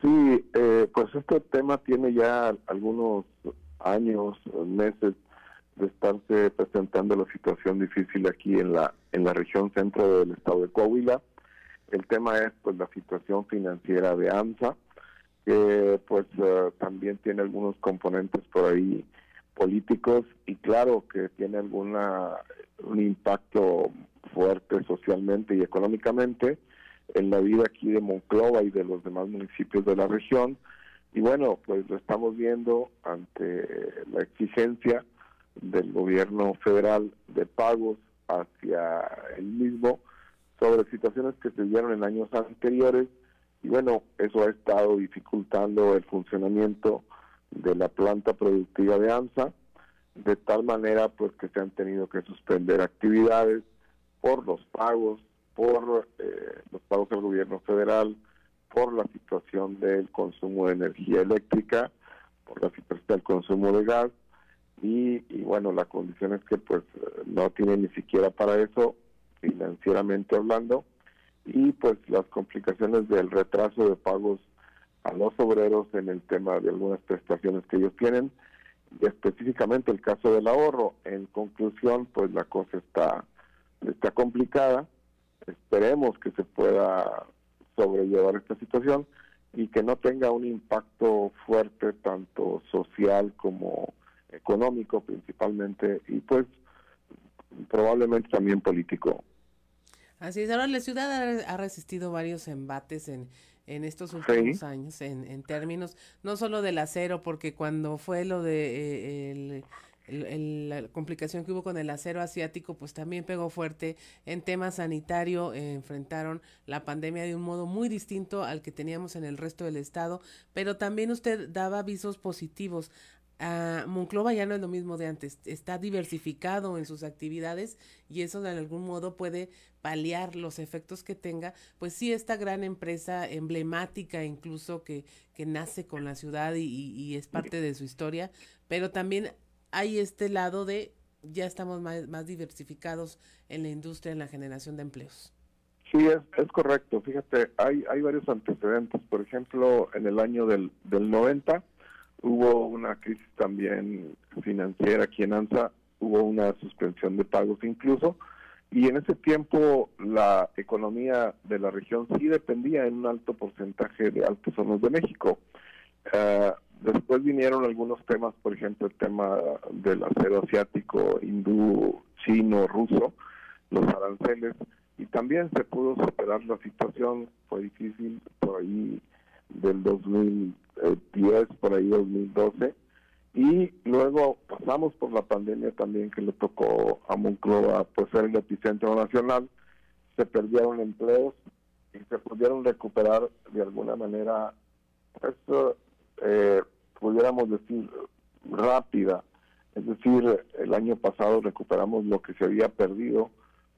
Sí, eh, pues este tema tiene ya algunos años, meses de estarse presentando la situación difícil aquí en la en la región centro del estado de Coahuila. El tema es pues la situación financiera de AMSA, que pues eh, también tiene algunos componentes por ahí políticos y claro que tiene alguna un impacto fuerte socialmente y económicamente en la vida aquí de Monclova y de los demás municipios de la región. Y bueno, pues lo estamos viendo ante la exigencia del gobierno federal de pagos hacia el mismo sobre situaciones que se dieron en años anteriores y bueno, eso ha estado dificultando el funcionamiento de la planta productiva de AMSA. de tal manera pues que se han tenido que suspender actividades por los pagos, por eh, los pagos del gobierno federal, por la situación del consumo de energía eléctrica, por la situación del consumo de gas y, bueno, la condición es que pues no tiene ni siquiera para eso, financieramente hablando, y pues las complicaciones del retraso de pagos a los obreros en el tema de algunas prestaciones que ellos tienen, específicamente el caso del ahorro. En conclusión, pues la cosa está, está complicada. Esperemos que se pueda sobrellevar esta situación y que no tenga un impacto fuerte tanto social como económico principalmente y pues probablemente también político. Así es, ahora la ciudad ha, resistido varios embates en, en estos últimos años, en, en, términos no solo del acero, porque cuando fue lo de eh, la complicación que hubo con el acero asiático, pues también pegó fuerte. En tema sanitario, eh, enfrentaron la pandemia de un modo muy distinto al que teníamos en el resto del estado, pero también usted daba avisos positivos Uh, Monclova ya no es lo mismo de antes, está diversificado en sus actividades y eso de algún modo puede paliar los efectos que tenga, pues sí, esta gran empresa emblemática incluso que, que nace con la ciudad y, y, es parte de su historia, pero también hay este lado de ya estamos más, más diversificados en la industria, en la generación de empleos. Sí, es, es correcto. Fíjate, hay, hay varios antecedentes. Por ejemplo, en el año del, del 90, Hubo una crisis también financiera aquí en ANSA, hubo una suspensión de pagos incluso, y en ese tiempo la economía de la región sí dependía en un alto porcentaje de altos hornos de México. Uh, después vinieron algunos temas, por ejemplo, el tema del acero asiático, hindú, chino, ruso, los aranceles, y también se pudo superar la situación, fue difícil por ahí del 2010, por ahí 2012, y luego pasamos por la pandemia también que le tocó a Monclova pues ser el epicentro nacional, se perdieron empleos y se pudieron recuperar de alguna manera, pues, eh, pudiéramos decir, rápida. Es decir, el año pasado recuperamos lo que se había perdido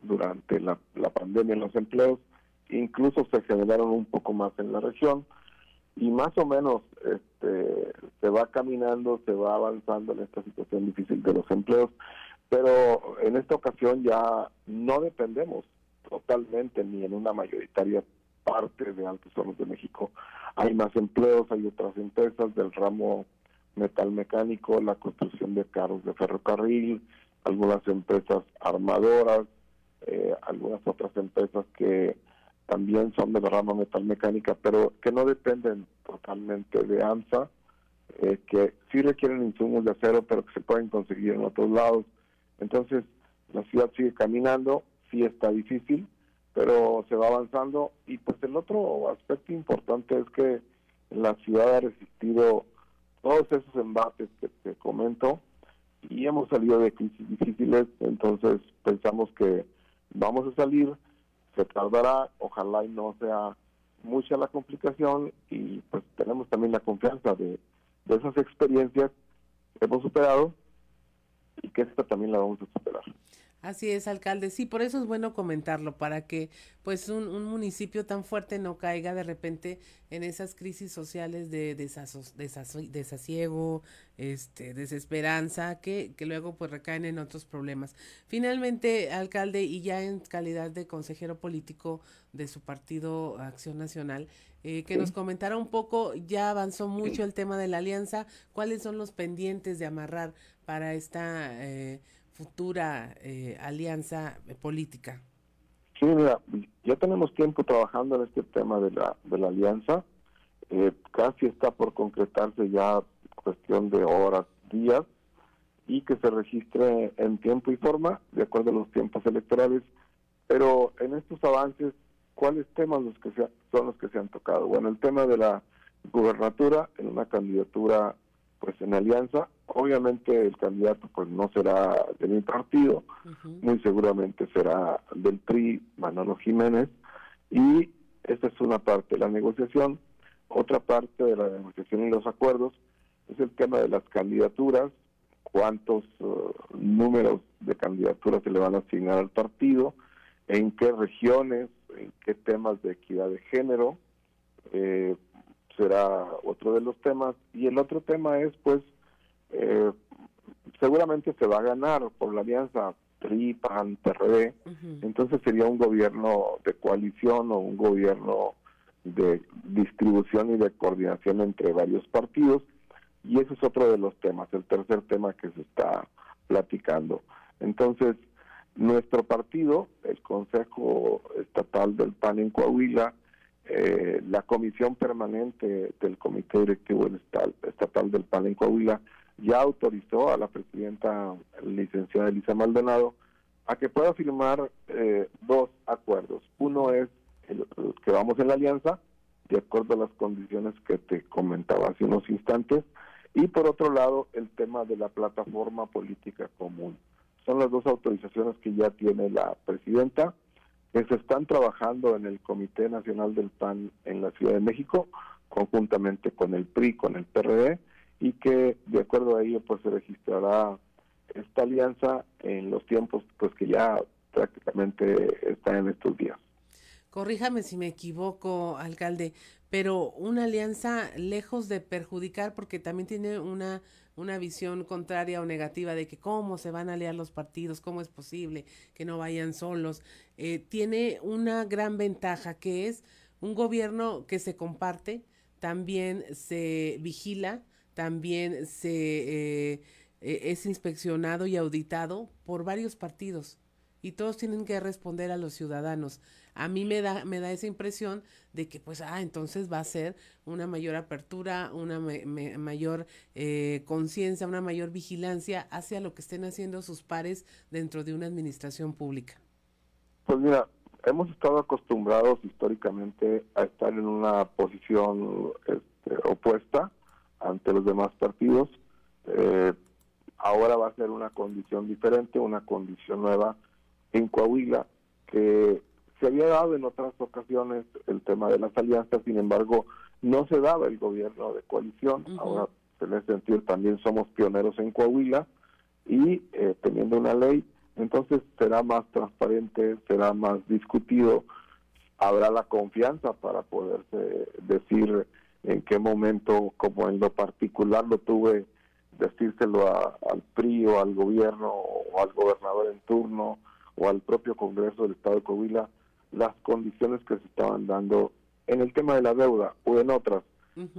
durante la, la pandemia en los empleos, incluso se generaron un poco más en la región y más o menos este, se va caminando, se va avanzando en esta situación difícil de los empleos, pero en esta ocasión ya no dependemos totalmente ni en una mayoritaria parte de Altos Hornos de México. Hay más empleos, hay otras empresas del ramo metal mecánico, la construcción de carros de ferrocarril, algunas empresas armadoras, eh, algunas otras empresas que también son de la rama metalmecánica, pero que no dependen totalmente de AMSA, eh, que sí requieren insumos de acero, pero que se pueden conseguir en otros lados. Entonces, la ciudad sigue caminando, sí está difícil, pero se va avanzando. Y pues el otro aspecto importante es que la ciudad ha resistido todos esos embates que te comento y hemos salido de crisis difíciles, entonces pensamos que vamos a salir se tardará, ojalá y no sea mucha la complicación y pues tenemos también la confianza de, de esas experiencias que hemos superado y que esta también la vamos a superar. Así es, alcalde. Sí, por eso es bueno comentarlo, para que pues un, un municipio tan fuerte no caiga de repente en esas crisis sociales de desasos, desasiego, este, desesperanza, que, que luego pues recaen en otros problemas. Finalmente, alcalde, y ya en calidad de consejero político de su partido Acción Nacional, eh, que nos comentara un poco, ya avanzó mucho el tema de la alianza, cuáles son los pendientes de amarrar para esta... Eh, futura eh, alianza política? Sí, mira, ya tenemos tiempo trabajando en este tema de la, de la alianza. Eh, casi está por concretarse ya cuestión de horas, días, y que se registre en tiempo y forma, de acuerdo a los tiempos electorales. Pero en estos avances, ¿cuáles temas los que son los que se han tocado? Bueno, el tema de la gubernatura en una candidatura pues en alianza. Obviamente el candidato pues no será de mi partido, muy seguramente será del PRI, Manolo Jiménez, y esta es una parte de la negociación. Otra parte de la negociación y los acuerdos es el tema de las candidaturas, cuántos uh, números de candidaturas se le van a asignar al partido, en qué regiones, en qué temas de equidad de género, eh, será otro de los temas. Y el otro tema es, pues, eh, seguramente se va a ganar por la alianza PRI, PAN, PRD, entonces sería un gobierno de coalición o un gobierno de distribución y de coordinación entre varios partidos y ese es otro de los temas, el tercer tema que se está platicando. Entonces, nuestro partido, el Consejo Estatal del PAN en Coahuila, eh, la Comisión Permanente del Comité Directivo Estatal del PAN en Coahuila, ya autorizó a la presidenta licenciada Elisa Maldonado a que pueda firmar eh, dos acuerdos. Uno es el, que vamos en la alianza, de acuerdo a las condiciones que te comentaba hace unos instantes, y por otro lado el tema de la plataforma política común. Son las dos autorizaciones que ya tiene la presidenta, que se están trabajando en el Comité Nacional del PAN en la Ciudad de México, conjuntamente con el PRI, con el PRD, y que de acuerdo a ello pues se registrará esta alianza en los tiempos pues que ya prácticamente están en estos días. Corríjame si me equivoco, alcalde, pero una alianza lejos de perjudicar porque también tiene una una visión contraria o negativa de que cómo se van a aliar los partidos, cómo es posible que no vayan solos, eh, tiene una gran ventaja que es un gobierno que se comparte, también se vigila, también se eh, e, es inspeccionado y auditado por varios partidos y todos tienen que responder a los ciudadanos. A mí me da, me da esa impresión de que, pues, ah, entonces va a ser una mayor apertura, una mayor eh, conciencia, una mayor vigilancia hacia lo que estén haciendo sus pares dentro de una administración pública. Pues mira, hemos estado acostumbrados históricamente a estar en una posición este, opuesta ante los demás partidos. Eh, ahora va a ser una condición diferente, una condición nueva en Coahuila, que se había dado en otras ocasiones el tema de las alianzas, sin embargo, no se daba el gobierno de coalición. Ahora, en ese sentido, también somos pioneros en Coahuila y eh, teniendo una ley, entonces será más transparente, será más discutido, habrá la confianza para poderse decir en qué momento, como en lo particular lo tuve, decírselo al PRI o al gobierno o al gobernador en turno o al propio Congreso del Estado de Coahuila, las condiciones que se estaban dando en el tema de la deuda o en otras,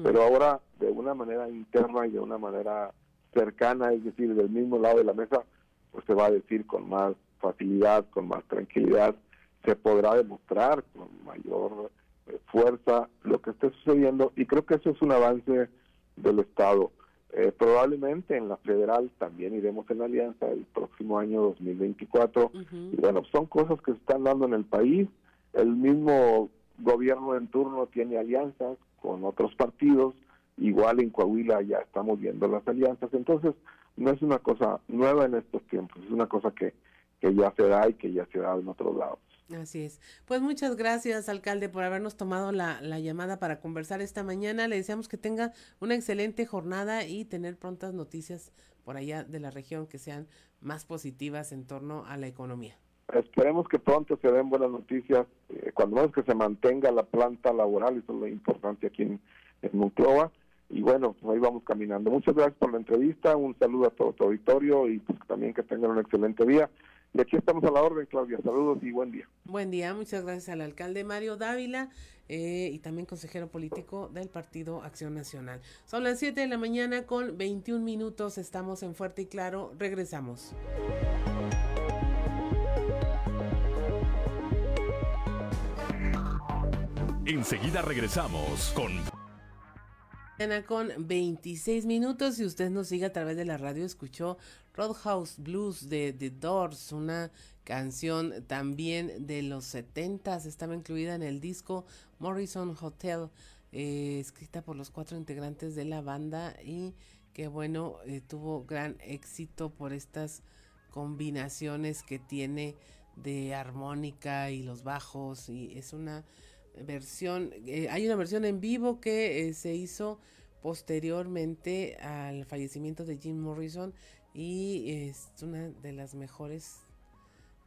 pero ahora de una manera interna y de una manera cercana, es decir, del mismo lado de la mesa, pues se va a decir con más facilidad, con más tranquilidad, se podrá demostrar con mayor eh, fuerza lo que esté sucediendo y creo que eso es un avance del Estado. Eh, probablemente en la federal también iremos en alianza el próximo año 2024. Y bueno, son cosas que se están dando en el país. El mismo gobierno en turno tiene alianzas con otros partidos. Igual en Coahuila ya estamos viendo las alianzas. Entonces, no es una cosa nueva en estos tiempos, es una cosa que, que ya se da y que ya se da en otros lados. Así es. Pues muchas gracias, alcalde, por habernos tomado la, la, llamada para conversar esta mañana. Le deseamos que tenga una excelente jornada y tener prontas noticias por allá de la región que sean más positivas en torno a la economía. Esperemos que pronto se den buenas noticias, eh, cuando menos que se mantenga la planta laboral, eso es lo importante aquí en, en Y bueno, pues ahí vamos caminando. Muchas gracias por la entrevista, un saludo a todo tu auditorio y pues también que tengan un excelente día. Y aquí estamos a la orden, Claudia. Saludos y buen día. Buen día, muchas gracias al alcalde Mario Dávila eh, y también consejero político del Partido Acción Nacional. Son las 7 de la mañana con 21 minutos. Estamos en Fuerte y Claro. Regresamos. Enseguida regresamos con con 26 minutos y usted nos sigue a través de la radio, escuchó Roadhouse Blues de The Doors, una canción también de los 70 estaba incluida en el disco Morrison Hotel, eh, escrita por los cuatro integrantes de la banda y que bueno, eh, tuvo gran éxito por estas combinaciones que tiene de armónica y los bajos y es una versión, eh, hay una versión en vivo que se hizo posteriormente al fallecimiento de Jim Morrison y es una de las mejores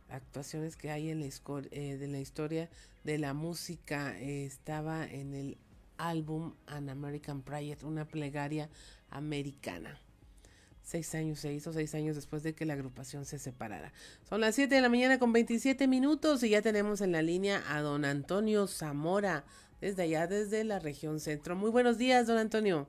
actuaciones que hay en la, eh, de la historia de la música. estaba en el álbum An American Prayer, una plegaria americana. Seis años se hizo, seis años después de que la agrupación se separara. Son las 7 de la mañana con 27 minutos y ya tenemos en la línea a don Antonio Zamora, desde allá, desde la región centro. Muy buenos días, don Antonio.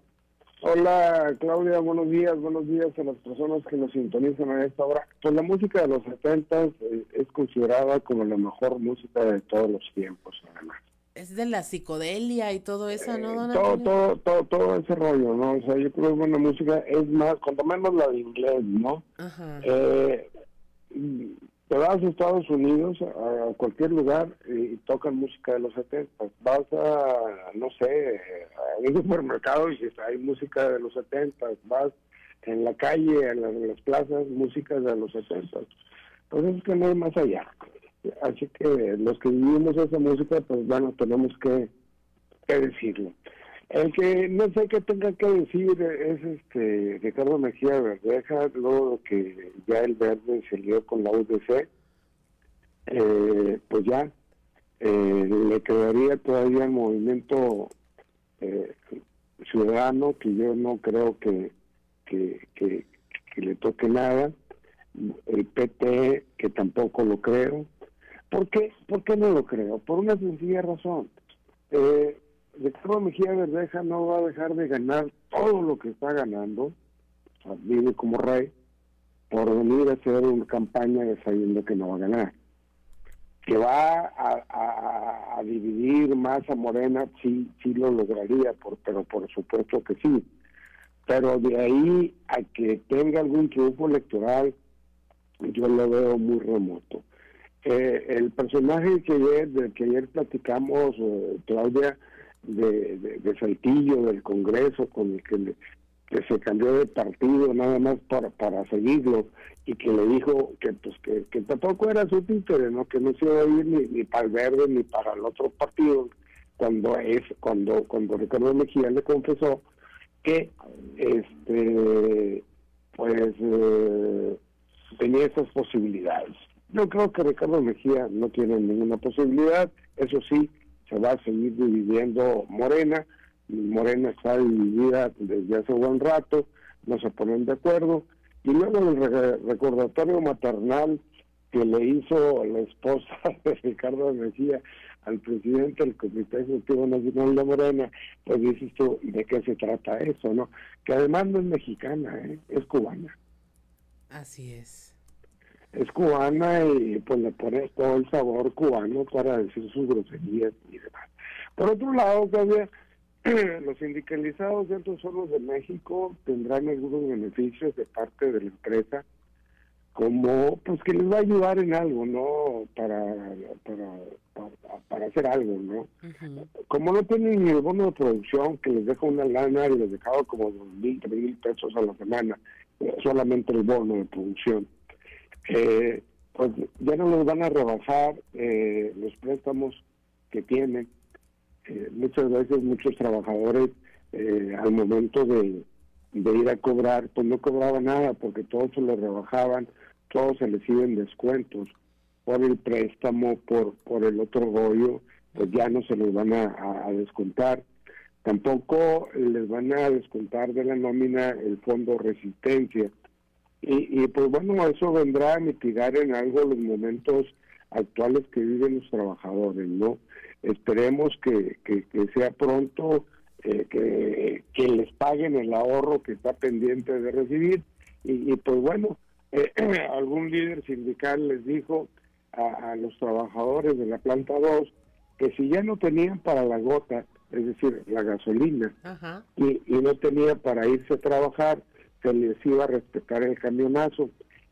Hola Claudia, buenos días, buenos días a las personas que nos sintonizan a esta hora. Pues la música de los 70 eh, es considerada como la mejor música de todos los tiempos, además es de la psicodelia y todo eso, ¿no, don todo, todo, todo, todo, ese rollo, ¿no? O sea, yo creo que buena música es más, cuanto menos la de inglés, ¿no? Ajá. Eh, te vas a Estados Unidos, a cualquier lugar, y tocan música de los 70. Vas a, no sé, a un supermercado y hay música de los 70. Vas en la calle, en, en las plazas, música de los 70. Pues es que no hay más allá. Así que los que vivimos esa música, pues bueno, tenemos que, decirlo. El que no sé qué tenga que decir es este Ricardo Mejía Verdeja, luego que ya el verde salió con la UDC, eh, pues ya eh, le quedaría todavía el movimiento eh, ciudadano, que yo no creo que, que le toque nada, el PT, que tampoco lo creo, ¿Por qué? ¿Por qué no lo creo? Por una sencilla razón. Eh, Ricardo Mejía Verdeja no va a dejar de ganar todo lo que está ganando, vive como rey, por venir a hacer una campaña sabiendo que no va a ganar. Que va a, dividir más a Morena, sí, sí lo lograría, por, pero por supuesto que sí. Pero de ahí a que tenga algún triunfo electoral, yo lo veo muy remoto. Eh, el personaje que ayer, del que ayer platicamos, eh, Claudia, de, de, Saltillo, del Congreso, con el que, se cambió de partido nada más para, para seguirlo y que le dijo que pues que, tampoco era su títere, ¿no? que no se iba a ir ni, ni para el verde ni para el otro partido, cuando es cuando cuando Ricardo Mejía le confesó que este pues eh, tenía esas posibilidades. Yo creo que Ricardo Mejía no tiene ninguna posibilidad, eso sí, se va a seguir dividiendo Morena, Morena está dividida desde hace buen rato, no se ponen de acuerdo, y luego el recordatorio maternal que le hizo la esposa *laughs* de Ricardo Mejía al presidente del Comité Ejecutivo Nacional de Morena, pues dices tú, ¿de qué se trata eso, no? Que además no es mexicana, ¿eh? es cubana. Así es es cubana y pues le pones todo el sabor cubano para decir sus groserías y demás. Por otro lado, todavía *clears throat* los sindicalizados dentro solo de México tendrán algunos beneficios de parte de la empresa, como pues que les va a ayudar en algo, ¿no? Para, para, para, hacer algo, ¿no? Como no tienen ni el bono de producción que les deja una lana y les dejaba como dos mil, tres mil pesos a la semana, eh, solamente el bono de producción eh, pues ya no les van a rebajar eh, los préstamos que tienen. Eh, muchas veces muchos trabajadores eh, al momento de, ir a cobrar, pues no cobraban nada porque todos se les rebajaban, todos se les iban descuentos por el préstamo, por, por el otro rollo, pues ya no se les van a descontar. Tampoco les van a descontar de la nómina el fondo resistencia y, pues bueno, eso vendrá a mitigar en algo los momentos actuales que viven los trabajadores, ¿no? Esperemos que, que, sea pronto, eh, que, que, les paguen el ahorro que está pendiente de recibir. Y, pues bueno, eh, *clears throat* algún líder sindical les dijo a, los trabajadores de la planta 2 que si ya no tenían para la gota, es decir, la gasolina, Y, y no tenían para irse a trabajar, se les iba a respetar el camionazo.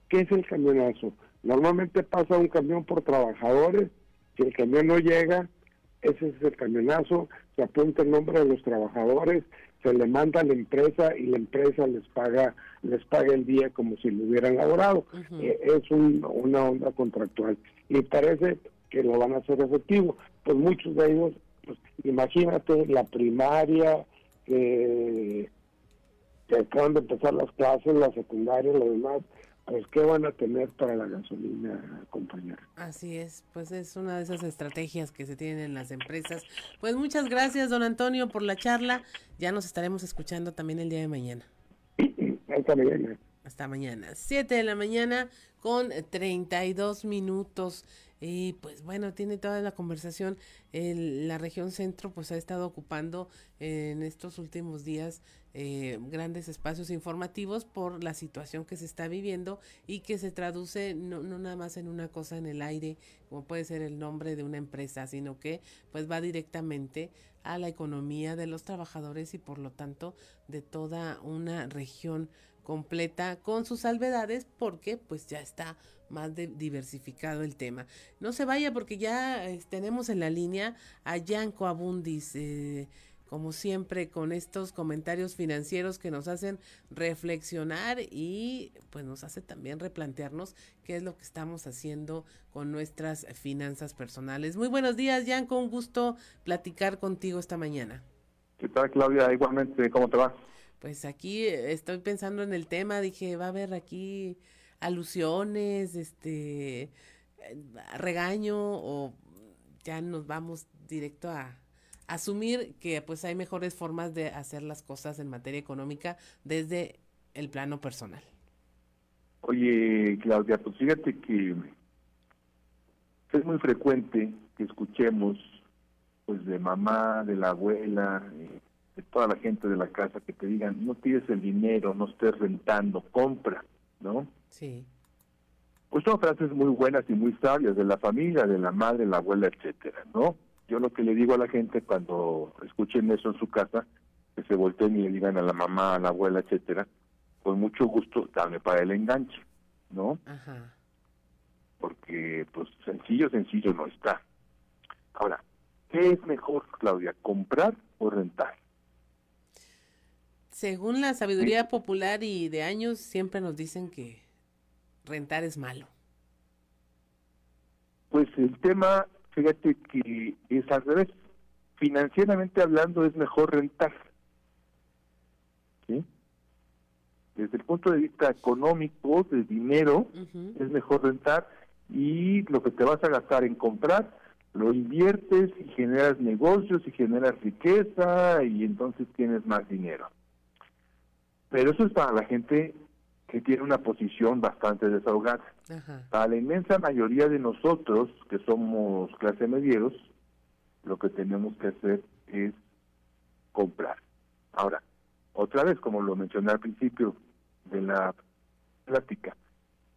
¿Qué es el camionazo? Normalmente pasa un camión por trabajadores, si el camión no llega, ese es el camionazo, se apunta el nombre de los trabajadores, se le manda a la empresa y la empresa les paga les paga el día como si lo hubieran laborado. Eh, es una onda contractual y parece que lo van a hacer efectivo. Pues muchos de ellos, pues, imagínate la primaria, eh, que acaban de empezar las clases, la secundaria, lo demás, pues qué van a tener para la gasolina, compañera. Así es, pues es una de esas estrategias que se tienen en las empresas. Pues muchas gracias, don Antonio, por la charla. Ya nos estaremos escuchando también el día de mañana. *clears throat* Hasta mañana. Hasta mañana. 7 de la mañana con 32 minutos. Y pues bueno, tiene toda la conversación. la región centro pues ha estado ocupando en estos últimos días eh, grandes espacios informativos por la situación que se está viviendo y que se traduce no, no nada más en una cosa en el aire, como puede ser el nombre de una empresa, sino que pues va directamente a la economía de los trabajadores y por lo tanto de toda una región completa con sus salvedades porque pues ya está más diversificado el tema. No se vaya porque ya eh, tenemos en la línea a Yanko Abundis, eh, como siempre con estos comentarios financieros que nos hacen reflexionar y pues nos hace también replantearnos qué es lo que estamos haciendo con nuestras finanzas personales. Muy buenos días, Yanko, un gusto platicar contigo esta mañana. ¿Qué tal, Claudia? Igualmente, ¿cómo te va? Pues aquí eh, estoy pensando en el tema, dije, va a haber aquí alusiones, este, eh, regaño o ya nos vamos directo a asumir que pues hay mejores formas de hacer las cosas en materia económica desde el plano personal. Oye, Claudia, pues fíjate que es muy frecuente que escuchemos pues de mamá, de la abuela, eh, de toda la gente de la casa que te digan, no tienes el dinero, no estés rentando, compra, ¿no? Sí. Pues son frases muy buenas y muy sabias de la familia, de la madre, la abuela, etcétera, ¿no? Yo lo que le digo a la gente cuando escuchen eso en su casa, que se volteen y le digan a la mamá, a la abuela, etcétera, con mucho gusto, dame para el enganche, ¿no? Ajá. Porque, pues, sencillo, sencillo no está. Ahora, ¿qué es mejor, Claudia, comprar o rentar? Según la sabiduría popular y de años, siempre nos dicen que rentar es malo. Pues el tema, fíjate que es al revés. Financieramente hablando es mejor rentar. ¿Sí? Desde el punto de vista económico, de dinero, es mejor rentar y lo que te vas a gastar en comprar, lo inviertes y generas negocios y generas riqueza y entonces tienes más dinero. Pero eso es para la gente que tiene una posición bastante desahogada. Para la inmensa mayoría de nosotros, que somos clase medieros, lo que tenemos que hacer es comprar. Ahora, otra vez, como lo mencioné al principio de la plática,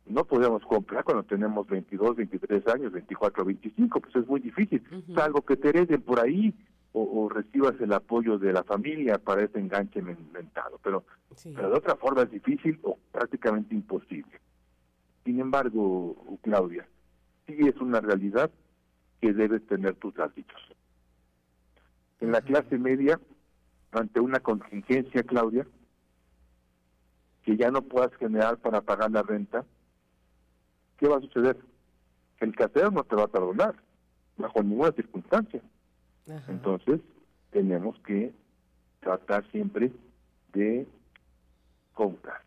no podemos comprar cuando tenemos 22, 23 años, 24, 25, pues es muy difícil. Salvo que te hereden por ahí o, recibas el apoyo de la familia para ese enganche mentado. Pero, pero de otra forma es difícil o prácticamente imposible. Sin embargo, Claudia, sí es una realidad que debes tener tus hábitos. En la clase media, ante una contingencia, Claudia, que ya no puedas generar para pagar la renta, ¿qué va a suceder? El casero no te va a perdonar, bajo ninguna circunstancia. Entonces, tenemos que tratar siempre de comprar.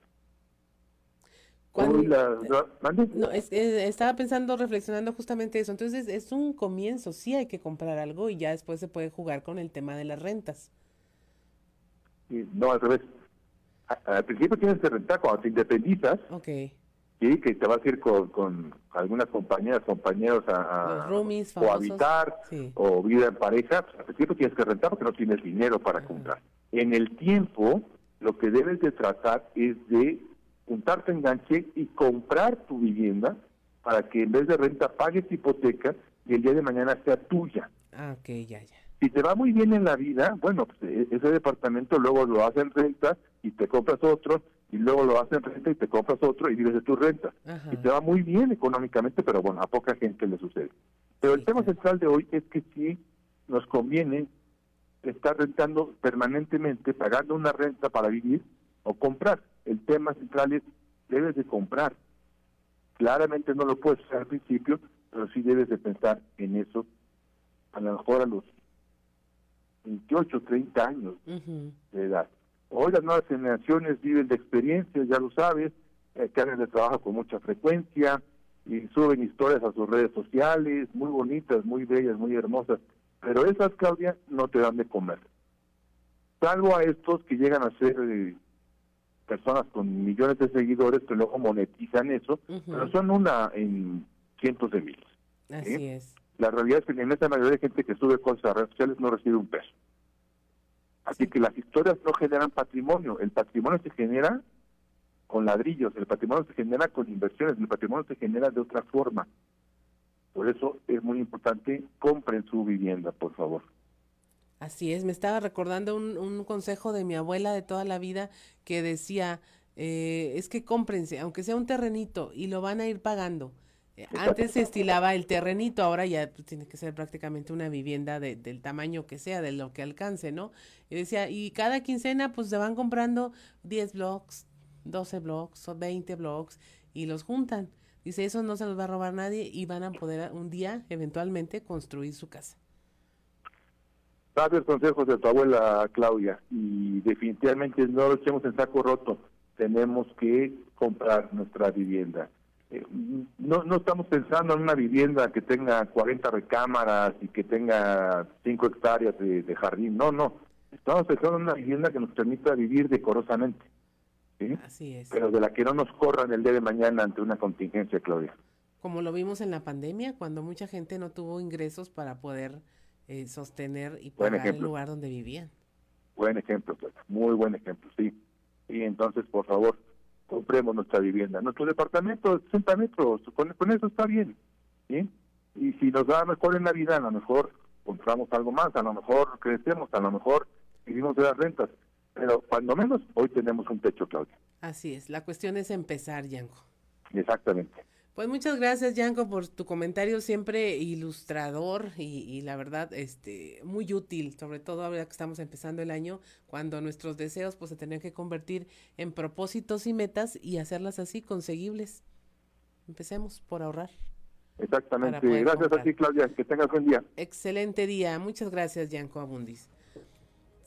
no, estaba pensando, reflexionando justamente eso. Entonces, es un comienzo, sí hay que comprar algo y ya después se puede jugar con el tema de las rentas. No, al revés. Al principio tienes que rentar cuando te independizas. Okay sí, que te vas a ir con, con algunas compañeras, compañeros a, o habitar o vida en pareja, pues, al principio tienes que rentar porque no tienes dinero para comprar. En el tiempo, lo que debes de tratar es de juntarte enganche y comprar tu vivienda para que en vez de renta pagues hipoteca y el día de mañana sea tuya. Ah, ok, ya, ya. Si te va muy bien en la vida, bueno, pues e, ese departamento luego lo hacen renta y te compras otro y luego lo hacen renta y te compras otro y vives de tu renta. Y te va muy bien económicamente, pero bueno, a poca gente le sucede. Pero el tema central de hoy es que sí nos conviene estar rentando permanentemente, pagando una renta para vivir o comprar. El tema central es, debes de comprar. Claramente no lo puedes hacer al principio, pero sí debes de pensar en eso, a lo mejor a los 28, 30 años de edad. Hoy las nuevas generaciones viven de experiencias, ya lo sabes, eh, que de trabajo con mucha frecuencia y suben historias a sus redes sociales, muy bonitas, muy bellas, muy hermosas, pero esas, Claudia, no te dan de comer. Salvo a estos que llegan a ser eh, personas con millones de seguidores que luego monetizan eso, pero son una en cientos de miles. Así es. La realidad es que la inmensa mayoría de gente que sube cosas a redes sociales no recibe un peso. Así que las historias no generan patrimonio. El patrimonio se genera con ladrillos, el patrimonio se genera con inversiones, el patrimonio se genera de otra forma. Por eso es muy importante, compren su vivienda, por favor. Así es, me estaba recordando un, un consejo de mi abuela de toda la vida que decía, eh, es que cómprense, aunque sea un terrenito, y lo van a ir pagando. Eh, antes se estilaba el terrenito, ahora ya pues, tiene que ser prácticamente una vivienda de, del tamaño que sea, de lo que alcance, ¿no? Y decía, y cada quincena pues se van comprando 10 blocks, 12 blocks o 20 blocks y los juntan. Dice, eso no se los va a robar nadie y van a poder un día, eventualmente, construir su casa. Sabios consejos de tu abuela Claudia y definitivamente no lo echemos en saco roto. Tenemos que comprar nuestra vivienda no, no estamos pensando en una vivienda que tenga 40 recámaras y que tenga 5 hectáreas de, jardín. No, no. Estamos pensando en una vivienda que nos permita vivir decorosamente. Así es. Pero de la que no nos corran el día de mañana ante una contingencia, Claudia. Como lo vimos en la pandemia, cuando mucha gente no tuvo ingresos para poder eh, sostener y pagar el lugar donde vivían. Buen ejemplo. Muy buen ejemplo, sí. Y entonces, por favor, compremos nuestra vivienda. Nuestro departamento de 60 metros, con, eso está bien. ¿sí? Y si nos da mejor en la vida, a lo mejor compramos algo más, a lo mejor crecemos, a lo mejor vivimos de las rentas. Pero cuando menos, hoy tenemos un techo, Claudia. Así es, la cuestión es empezar, Yanko. Exactamente. Pues muchas gracias, Yanko, por tu comentario siempre ilustrador y, la verdad, este, muy útil, sobre todo ahora que estamos empezando el año, cuando nuestros deseos pues se tenían que convertir en propósitos y metas y hacerlas así conseguibles. Empecemos por ahorrar. Exactamente. Gracias a ti, Claudia. Que tengas buen día. Excelente día. Muchas gracias, Yanko Abundis.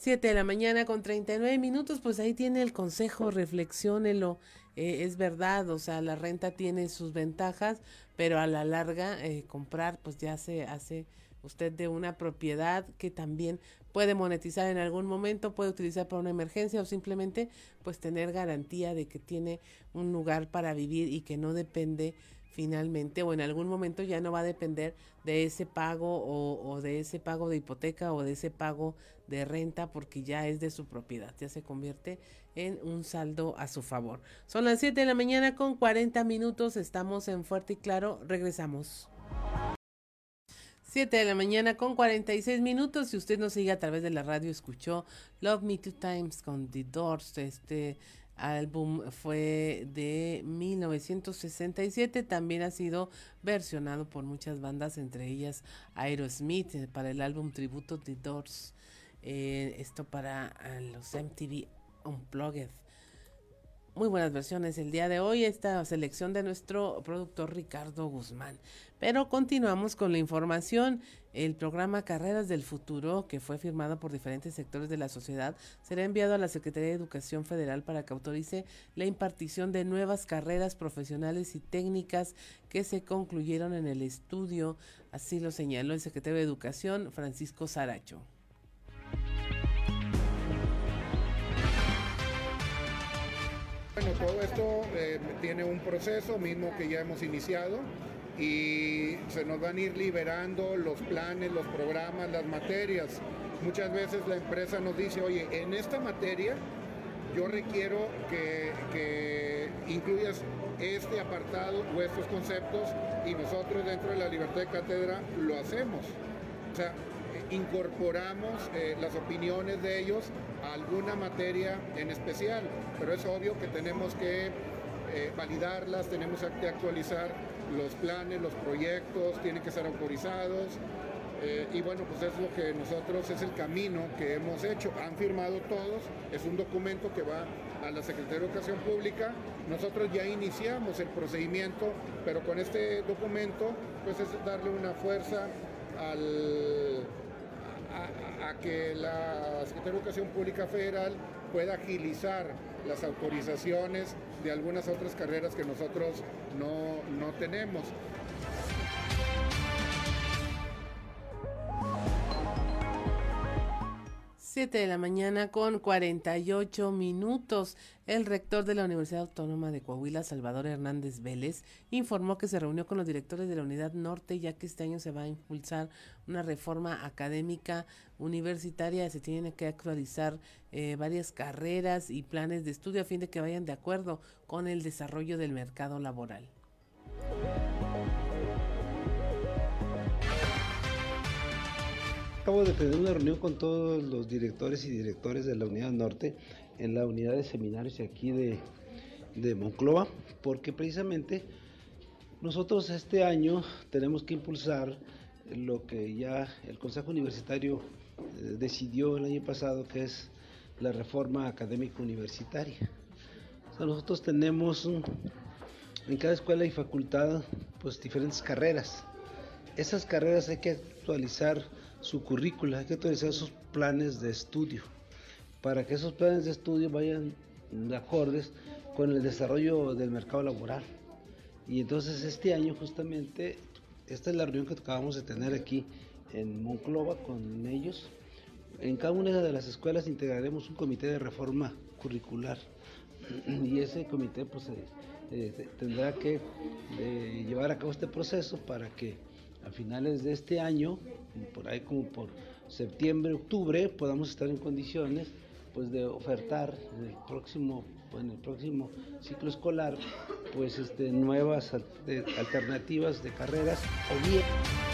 Siete de la mañana con 39 minutos, pues ahí tiene el consejo, reflexiónelo. Eh, es verdad, o sea, la renta tiene sus ventajas, pero a la larga eh, comprar pues ya se hace usted de una propiedad que también puede monetizar en algún momento, puede utilizar para una emergencia o simplemente pues tener garantía de que tiene un lugar para vivir y que no depende finalmente o en algún momento ya no va a depender de ese pago o, de ese pago de hipoteca o de ese pago de renta porque ya es de su propiedad, ya se convierte en un saldo a su favor. Son las 7 de la mañana con 40 minutos, estamos en Fuerte y Claro, regresamos. 7 de la mañana con 46 minutos. Si usted nos sigue a través de la radio, escuchó Love Me Two Times con The Doors. Este álbum fue de 1967. También ha sido versionado por muchas bandas, entre ellas Aerosmith, eh, para el álbum tributo The Doors. Eh, esto para los MTV Unplugged. Muy buenas versiones el día de hoy, esta selección de nuestro productor Ricardo Guzmán. Pero continuamos con la información. El programa Carreras del Futuro, que fue firmado por diferentes sectores de la sociedad, será enviado a la Secretaría de Educación Federal para que autorice la impartición de nuevas carreras profesionales y técnicas que se concluyeron en el estudio. Así lo señaló el secretario de Educación, Francisco Saracho. Bueno, todo esto eh, tiene un proceso mismo que ya hemos iniciado y se nos van a ir liberando los planes, los programas, las materias. Muchas veces la empresa nos dice, oye, en esta materia yo requiero que, incluyas este apartado o estos conceptos y nosotros dentro de la libertad de cátedra lo hacemos. O sea, incorporamos eh, las opiniones de ellos alguna materia en especial, pero es obvio que tenemos que eh, validarlas, tenemos que actualizar los planes, los proyectos, tienen que ser autorizados. Eh, y bueno, pues es lo que nosotros, es el camino que hemos hecho. Han firmado todos, es un documento que va a la Secretaría de Educación Pública. Nosotros ya iniciamos el procedimiento, pero con este documento, pues es darle una fuerza al, a, que la Secretaría de Educación Pública Federal pueda agilizar las autorizaciones de algunas otras carreras que nosotros no, no tenemos. 7 de la mañana con 48 minutos. El rector de la Universidad Autónoma de Coahuila, Salvador Hernández Vélez, informó que se reunió con los directores de la Unidad Norte ya que este año se va a impulsar una reforma académica universitaria. Se tienen que actualizar eh, varias carreras y planes de estudio a fin de que vayan de acuerdo con el desarrollo del mercado laboral. Acabo de tener una reunión con todos los directores y directores de la Unidad Norte en la unidad de seminarios aquí de, de porque precisamente nosotros este año tenemos que impulsar lo que ya el Consejo Universitario eh, decidió el año pasado, que es la reforma académica universitaria. nosotros tenemos en cada escuela y facultad pues diferentes carreras. Esas carreras hay que actualizar su currícula, hay que actualizar sus planes de estudio, para que esos planes de estudio vayan de acordes con el desarrollo del mercado laboral. Y entonces este año justamente, esta es la reunión que acabamos de tener aquí en Monclova con ellos. En cada una de las escuelas integraremos un comité de reforma curricular *clears throat* y ese comité pues eh, tendrá que eh, llevar a cabo este proceso para que a finales de este año, por ahí como por septiembre, octubre, podamos estar en condiciones pues de ofertar en el próximo en el próximo ciclo escolar pues este nuevas alternativas de carreras o bien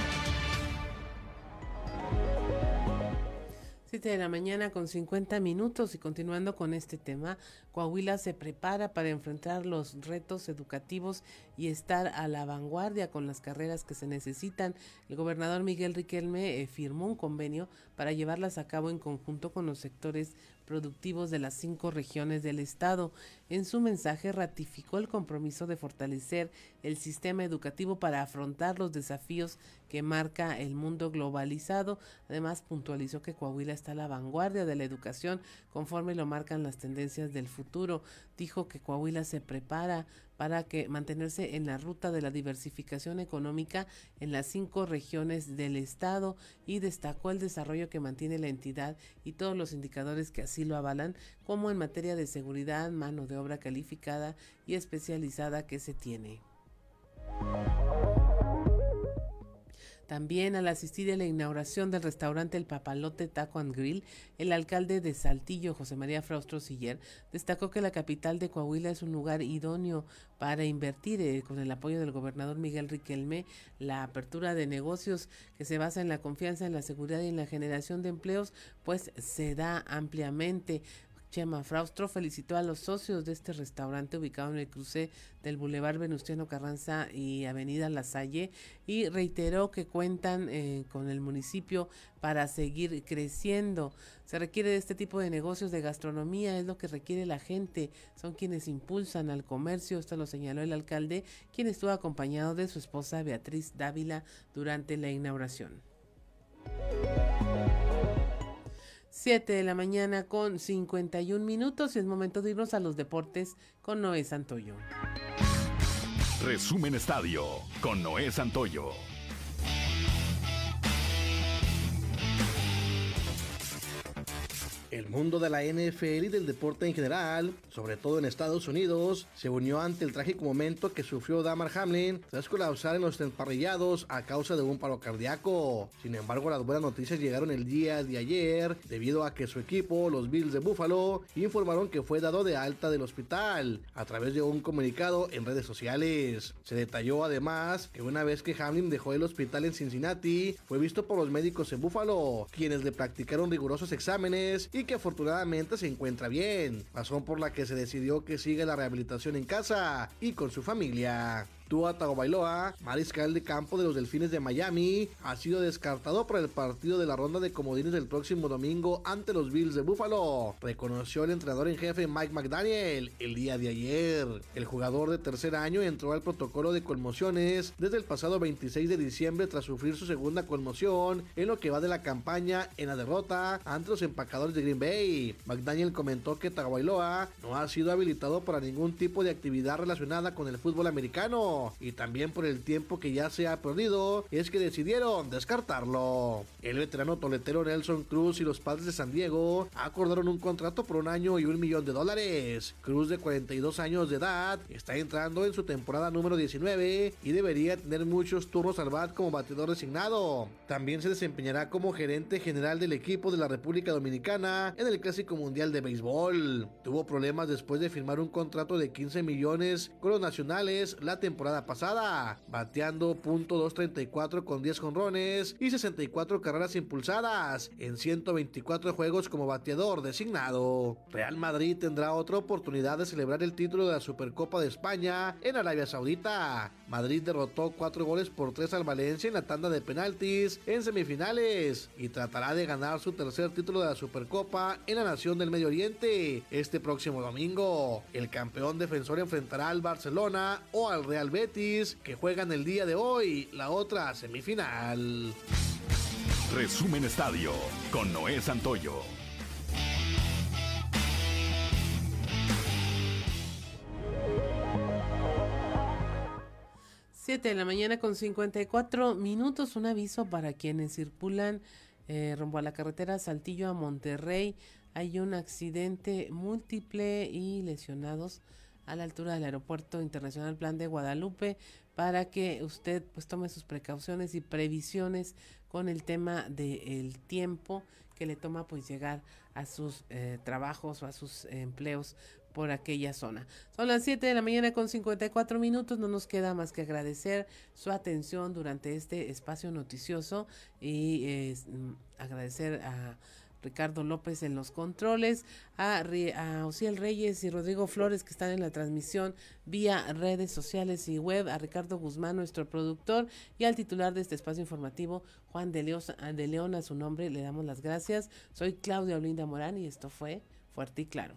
7 de la mañana con 50 minutos y continuando con este tema, Coahuila se prepara para enfrentar los retos educativos y estar a la vanguardia con las carreras que se necesitan. El gobernador Miguel Riquelme eh, firmó un convenio para llevarlas a cabo en conjunto con los sectores productivos de las cinco regiones del Estado. En su mensaje ratificó el compromiso de fortalecer el sistema educativo para afrontar los desafíos que marca el mundo globalizado. Además, puntualizó que Coahuila está a la vanguardia de la educación conforme lo marcan las tendencias del futuro. Dijo que Coahuila se prepara para que mantenerse en la ruta de la diversificación económica en las cinco regiones del estado y destacó el desarrollo que mantiene la entidad y todos los indicadores que así lo avalan, como en materia de seguridad, mano de obra calificada y especializada que se tiene. También al asistir a la inauguración del restaurante El Papalote Taco and Grill, el alcalde de Saltillo, José María Fraustro Siller, destacó que la capital de Coahuila es un lugar idóneo para invertir eh, con el apoyo del gobernador Miguel Riquelme, la apertura de negocios que se basa en la confianza, en la seguridad y en la generación de empleos, pues se da ampliamente. Chema Fraustro felicitó a los socios de este restaurante ubicado en el cruce del Boulevard Venustiano Carranza y Avenida La Salle y reiteró que cuentan eh, con el municipio para seguir creciendo. Se requiere de este tipo de negocios de gastronomía, es lo que requiere la gente, son quienes impulsan al comercio, esto lo señaló el alcalde, quien estuvo acompañado de su esposa Beatriz Dávila durante la inauguración. 7 de la mañana con 51 minutos y es momento de irnos a los deportes con Noé Santoyo. Resumen Estadio con Noé Santoyo. El mundo de la NFL y del deporte en general, sobre todo en Estados Unidos, se unió ante el trágico momento que sufrió Damar Hamlin tras colapsar en los emparrillados a causa de un paro cardíaco. Sin embargo, las buenas noticias llegaron el día de ayer debido a que su equipo, los Bills de Buffalo, informaron que fue dado de alta del hospital a través de un comunicado en redes sociales. Se detalló además que una vez que Hamlin dejó el hospital en Cincinnati, fue visto por los médicos en Buffalo, quienes le practicaron rigurosos exámenes y que afortunadamente se encuentra bien, razón por la que se decidió que siga la rehabilitación en casa y con su familia. Tua Tagovailoa, mariscal de campo de los Delfines de Miami, ha sido descartado para el partido de la ronda de comodines del próximo domingo ante los Bills de Buffalo, reconoció el entrenador en jefe Mike McDaniel el día de ayer. El jugador de tercer año entró al protocolo de conmociones desde el pasado 26 de diciembre tras sufrir su segunda conmoción en lo que va de la campaña en la derrota ante los empacadores de Green Bay. McDaniel comentó que Tagovailoa no ha sido habilitado para ningún tipo de actividad relacionada con el fútbol americano y también por el tiempo que ya se ha perdido es que decidieron descartarlo. El veterano toletero Nelson Cruz y los padres de San Diego acordaron un contrato por un año y un millón de dólares. Cruz de 42 años de edad está entrando en su temporada número 19 y debería tener muchos turnos al bat como bateador designado. También se desempeñará como gerente general del equipo de la República Dominicana en el Clásico Mundial de Béisbol. Tuvo problemas después de firmar un contrato de 15 millones con los nacionales la temporada pasada, bateando .234 con 10 jonrones y 64 carreras impulsadas en 124 juegos como bateador designado. Real Madrid tendrá otra oportunidad de celebrar el título de la Supercopa de España en Arabia Saudita. Madrid derrotó 4 goles por 3 al Valencia en la tanda de penaltis en semifinales y tratará de ganar su tercer título de la Supercopa en la Nación del Medio Oriente este próximo domingo. El campeón defensor enfrentará al Barcelona o al Real Betis que juegan el día de hoy la otra semifinal. Resumen Estadio con Noé Santoyo. 7 de la mañana con 54 minutos. Un aviso para quienes circulan eh, rumbo a la carretera Saltillo a Monterrey. Hay un accidente múltiple y lesionados a la altura del Aeropuerto Internacional Plan de Guadalupe para que usted pues tome sus precauciones y previsiones con el tema del tiempo que le toma pues llegar a sus eh, trabajos o a sus empleos por aquella zona. Son las 7 de la mañana con 54 minutos, no nos queda más que agradecer su atención durante este espacio noticioso y eh, agradecer a Ricardo López en los controles, a, a Reyes y Rodrigo Flores que están en la transmisión vía redes sociales y web, a Ricardo Guzmán, nuestro productor, y al titular de este espacio informativo, Juan de, ah, de León, a su nombre le damos las gracias. Soy Claudia Olinda Morán y esto fue Fuerte y Claro.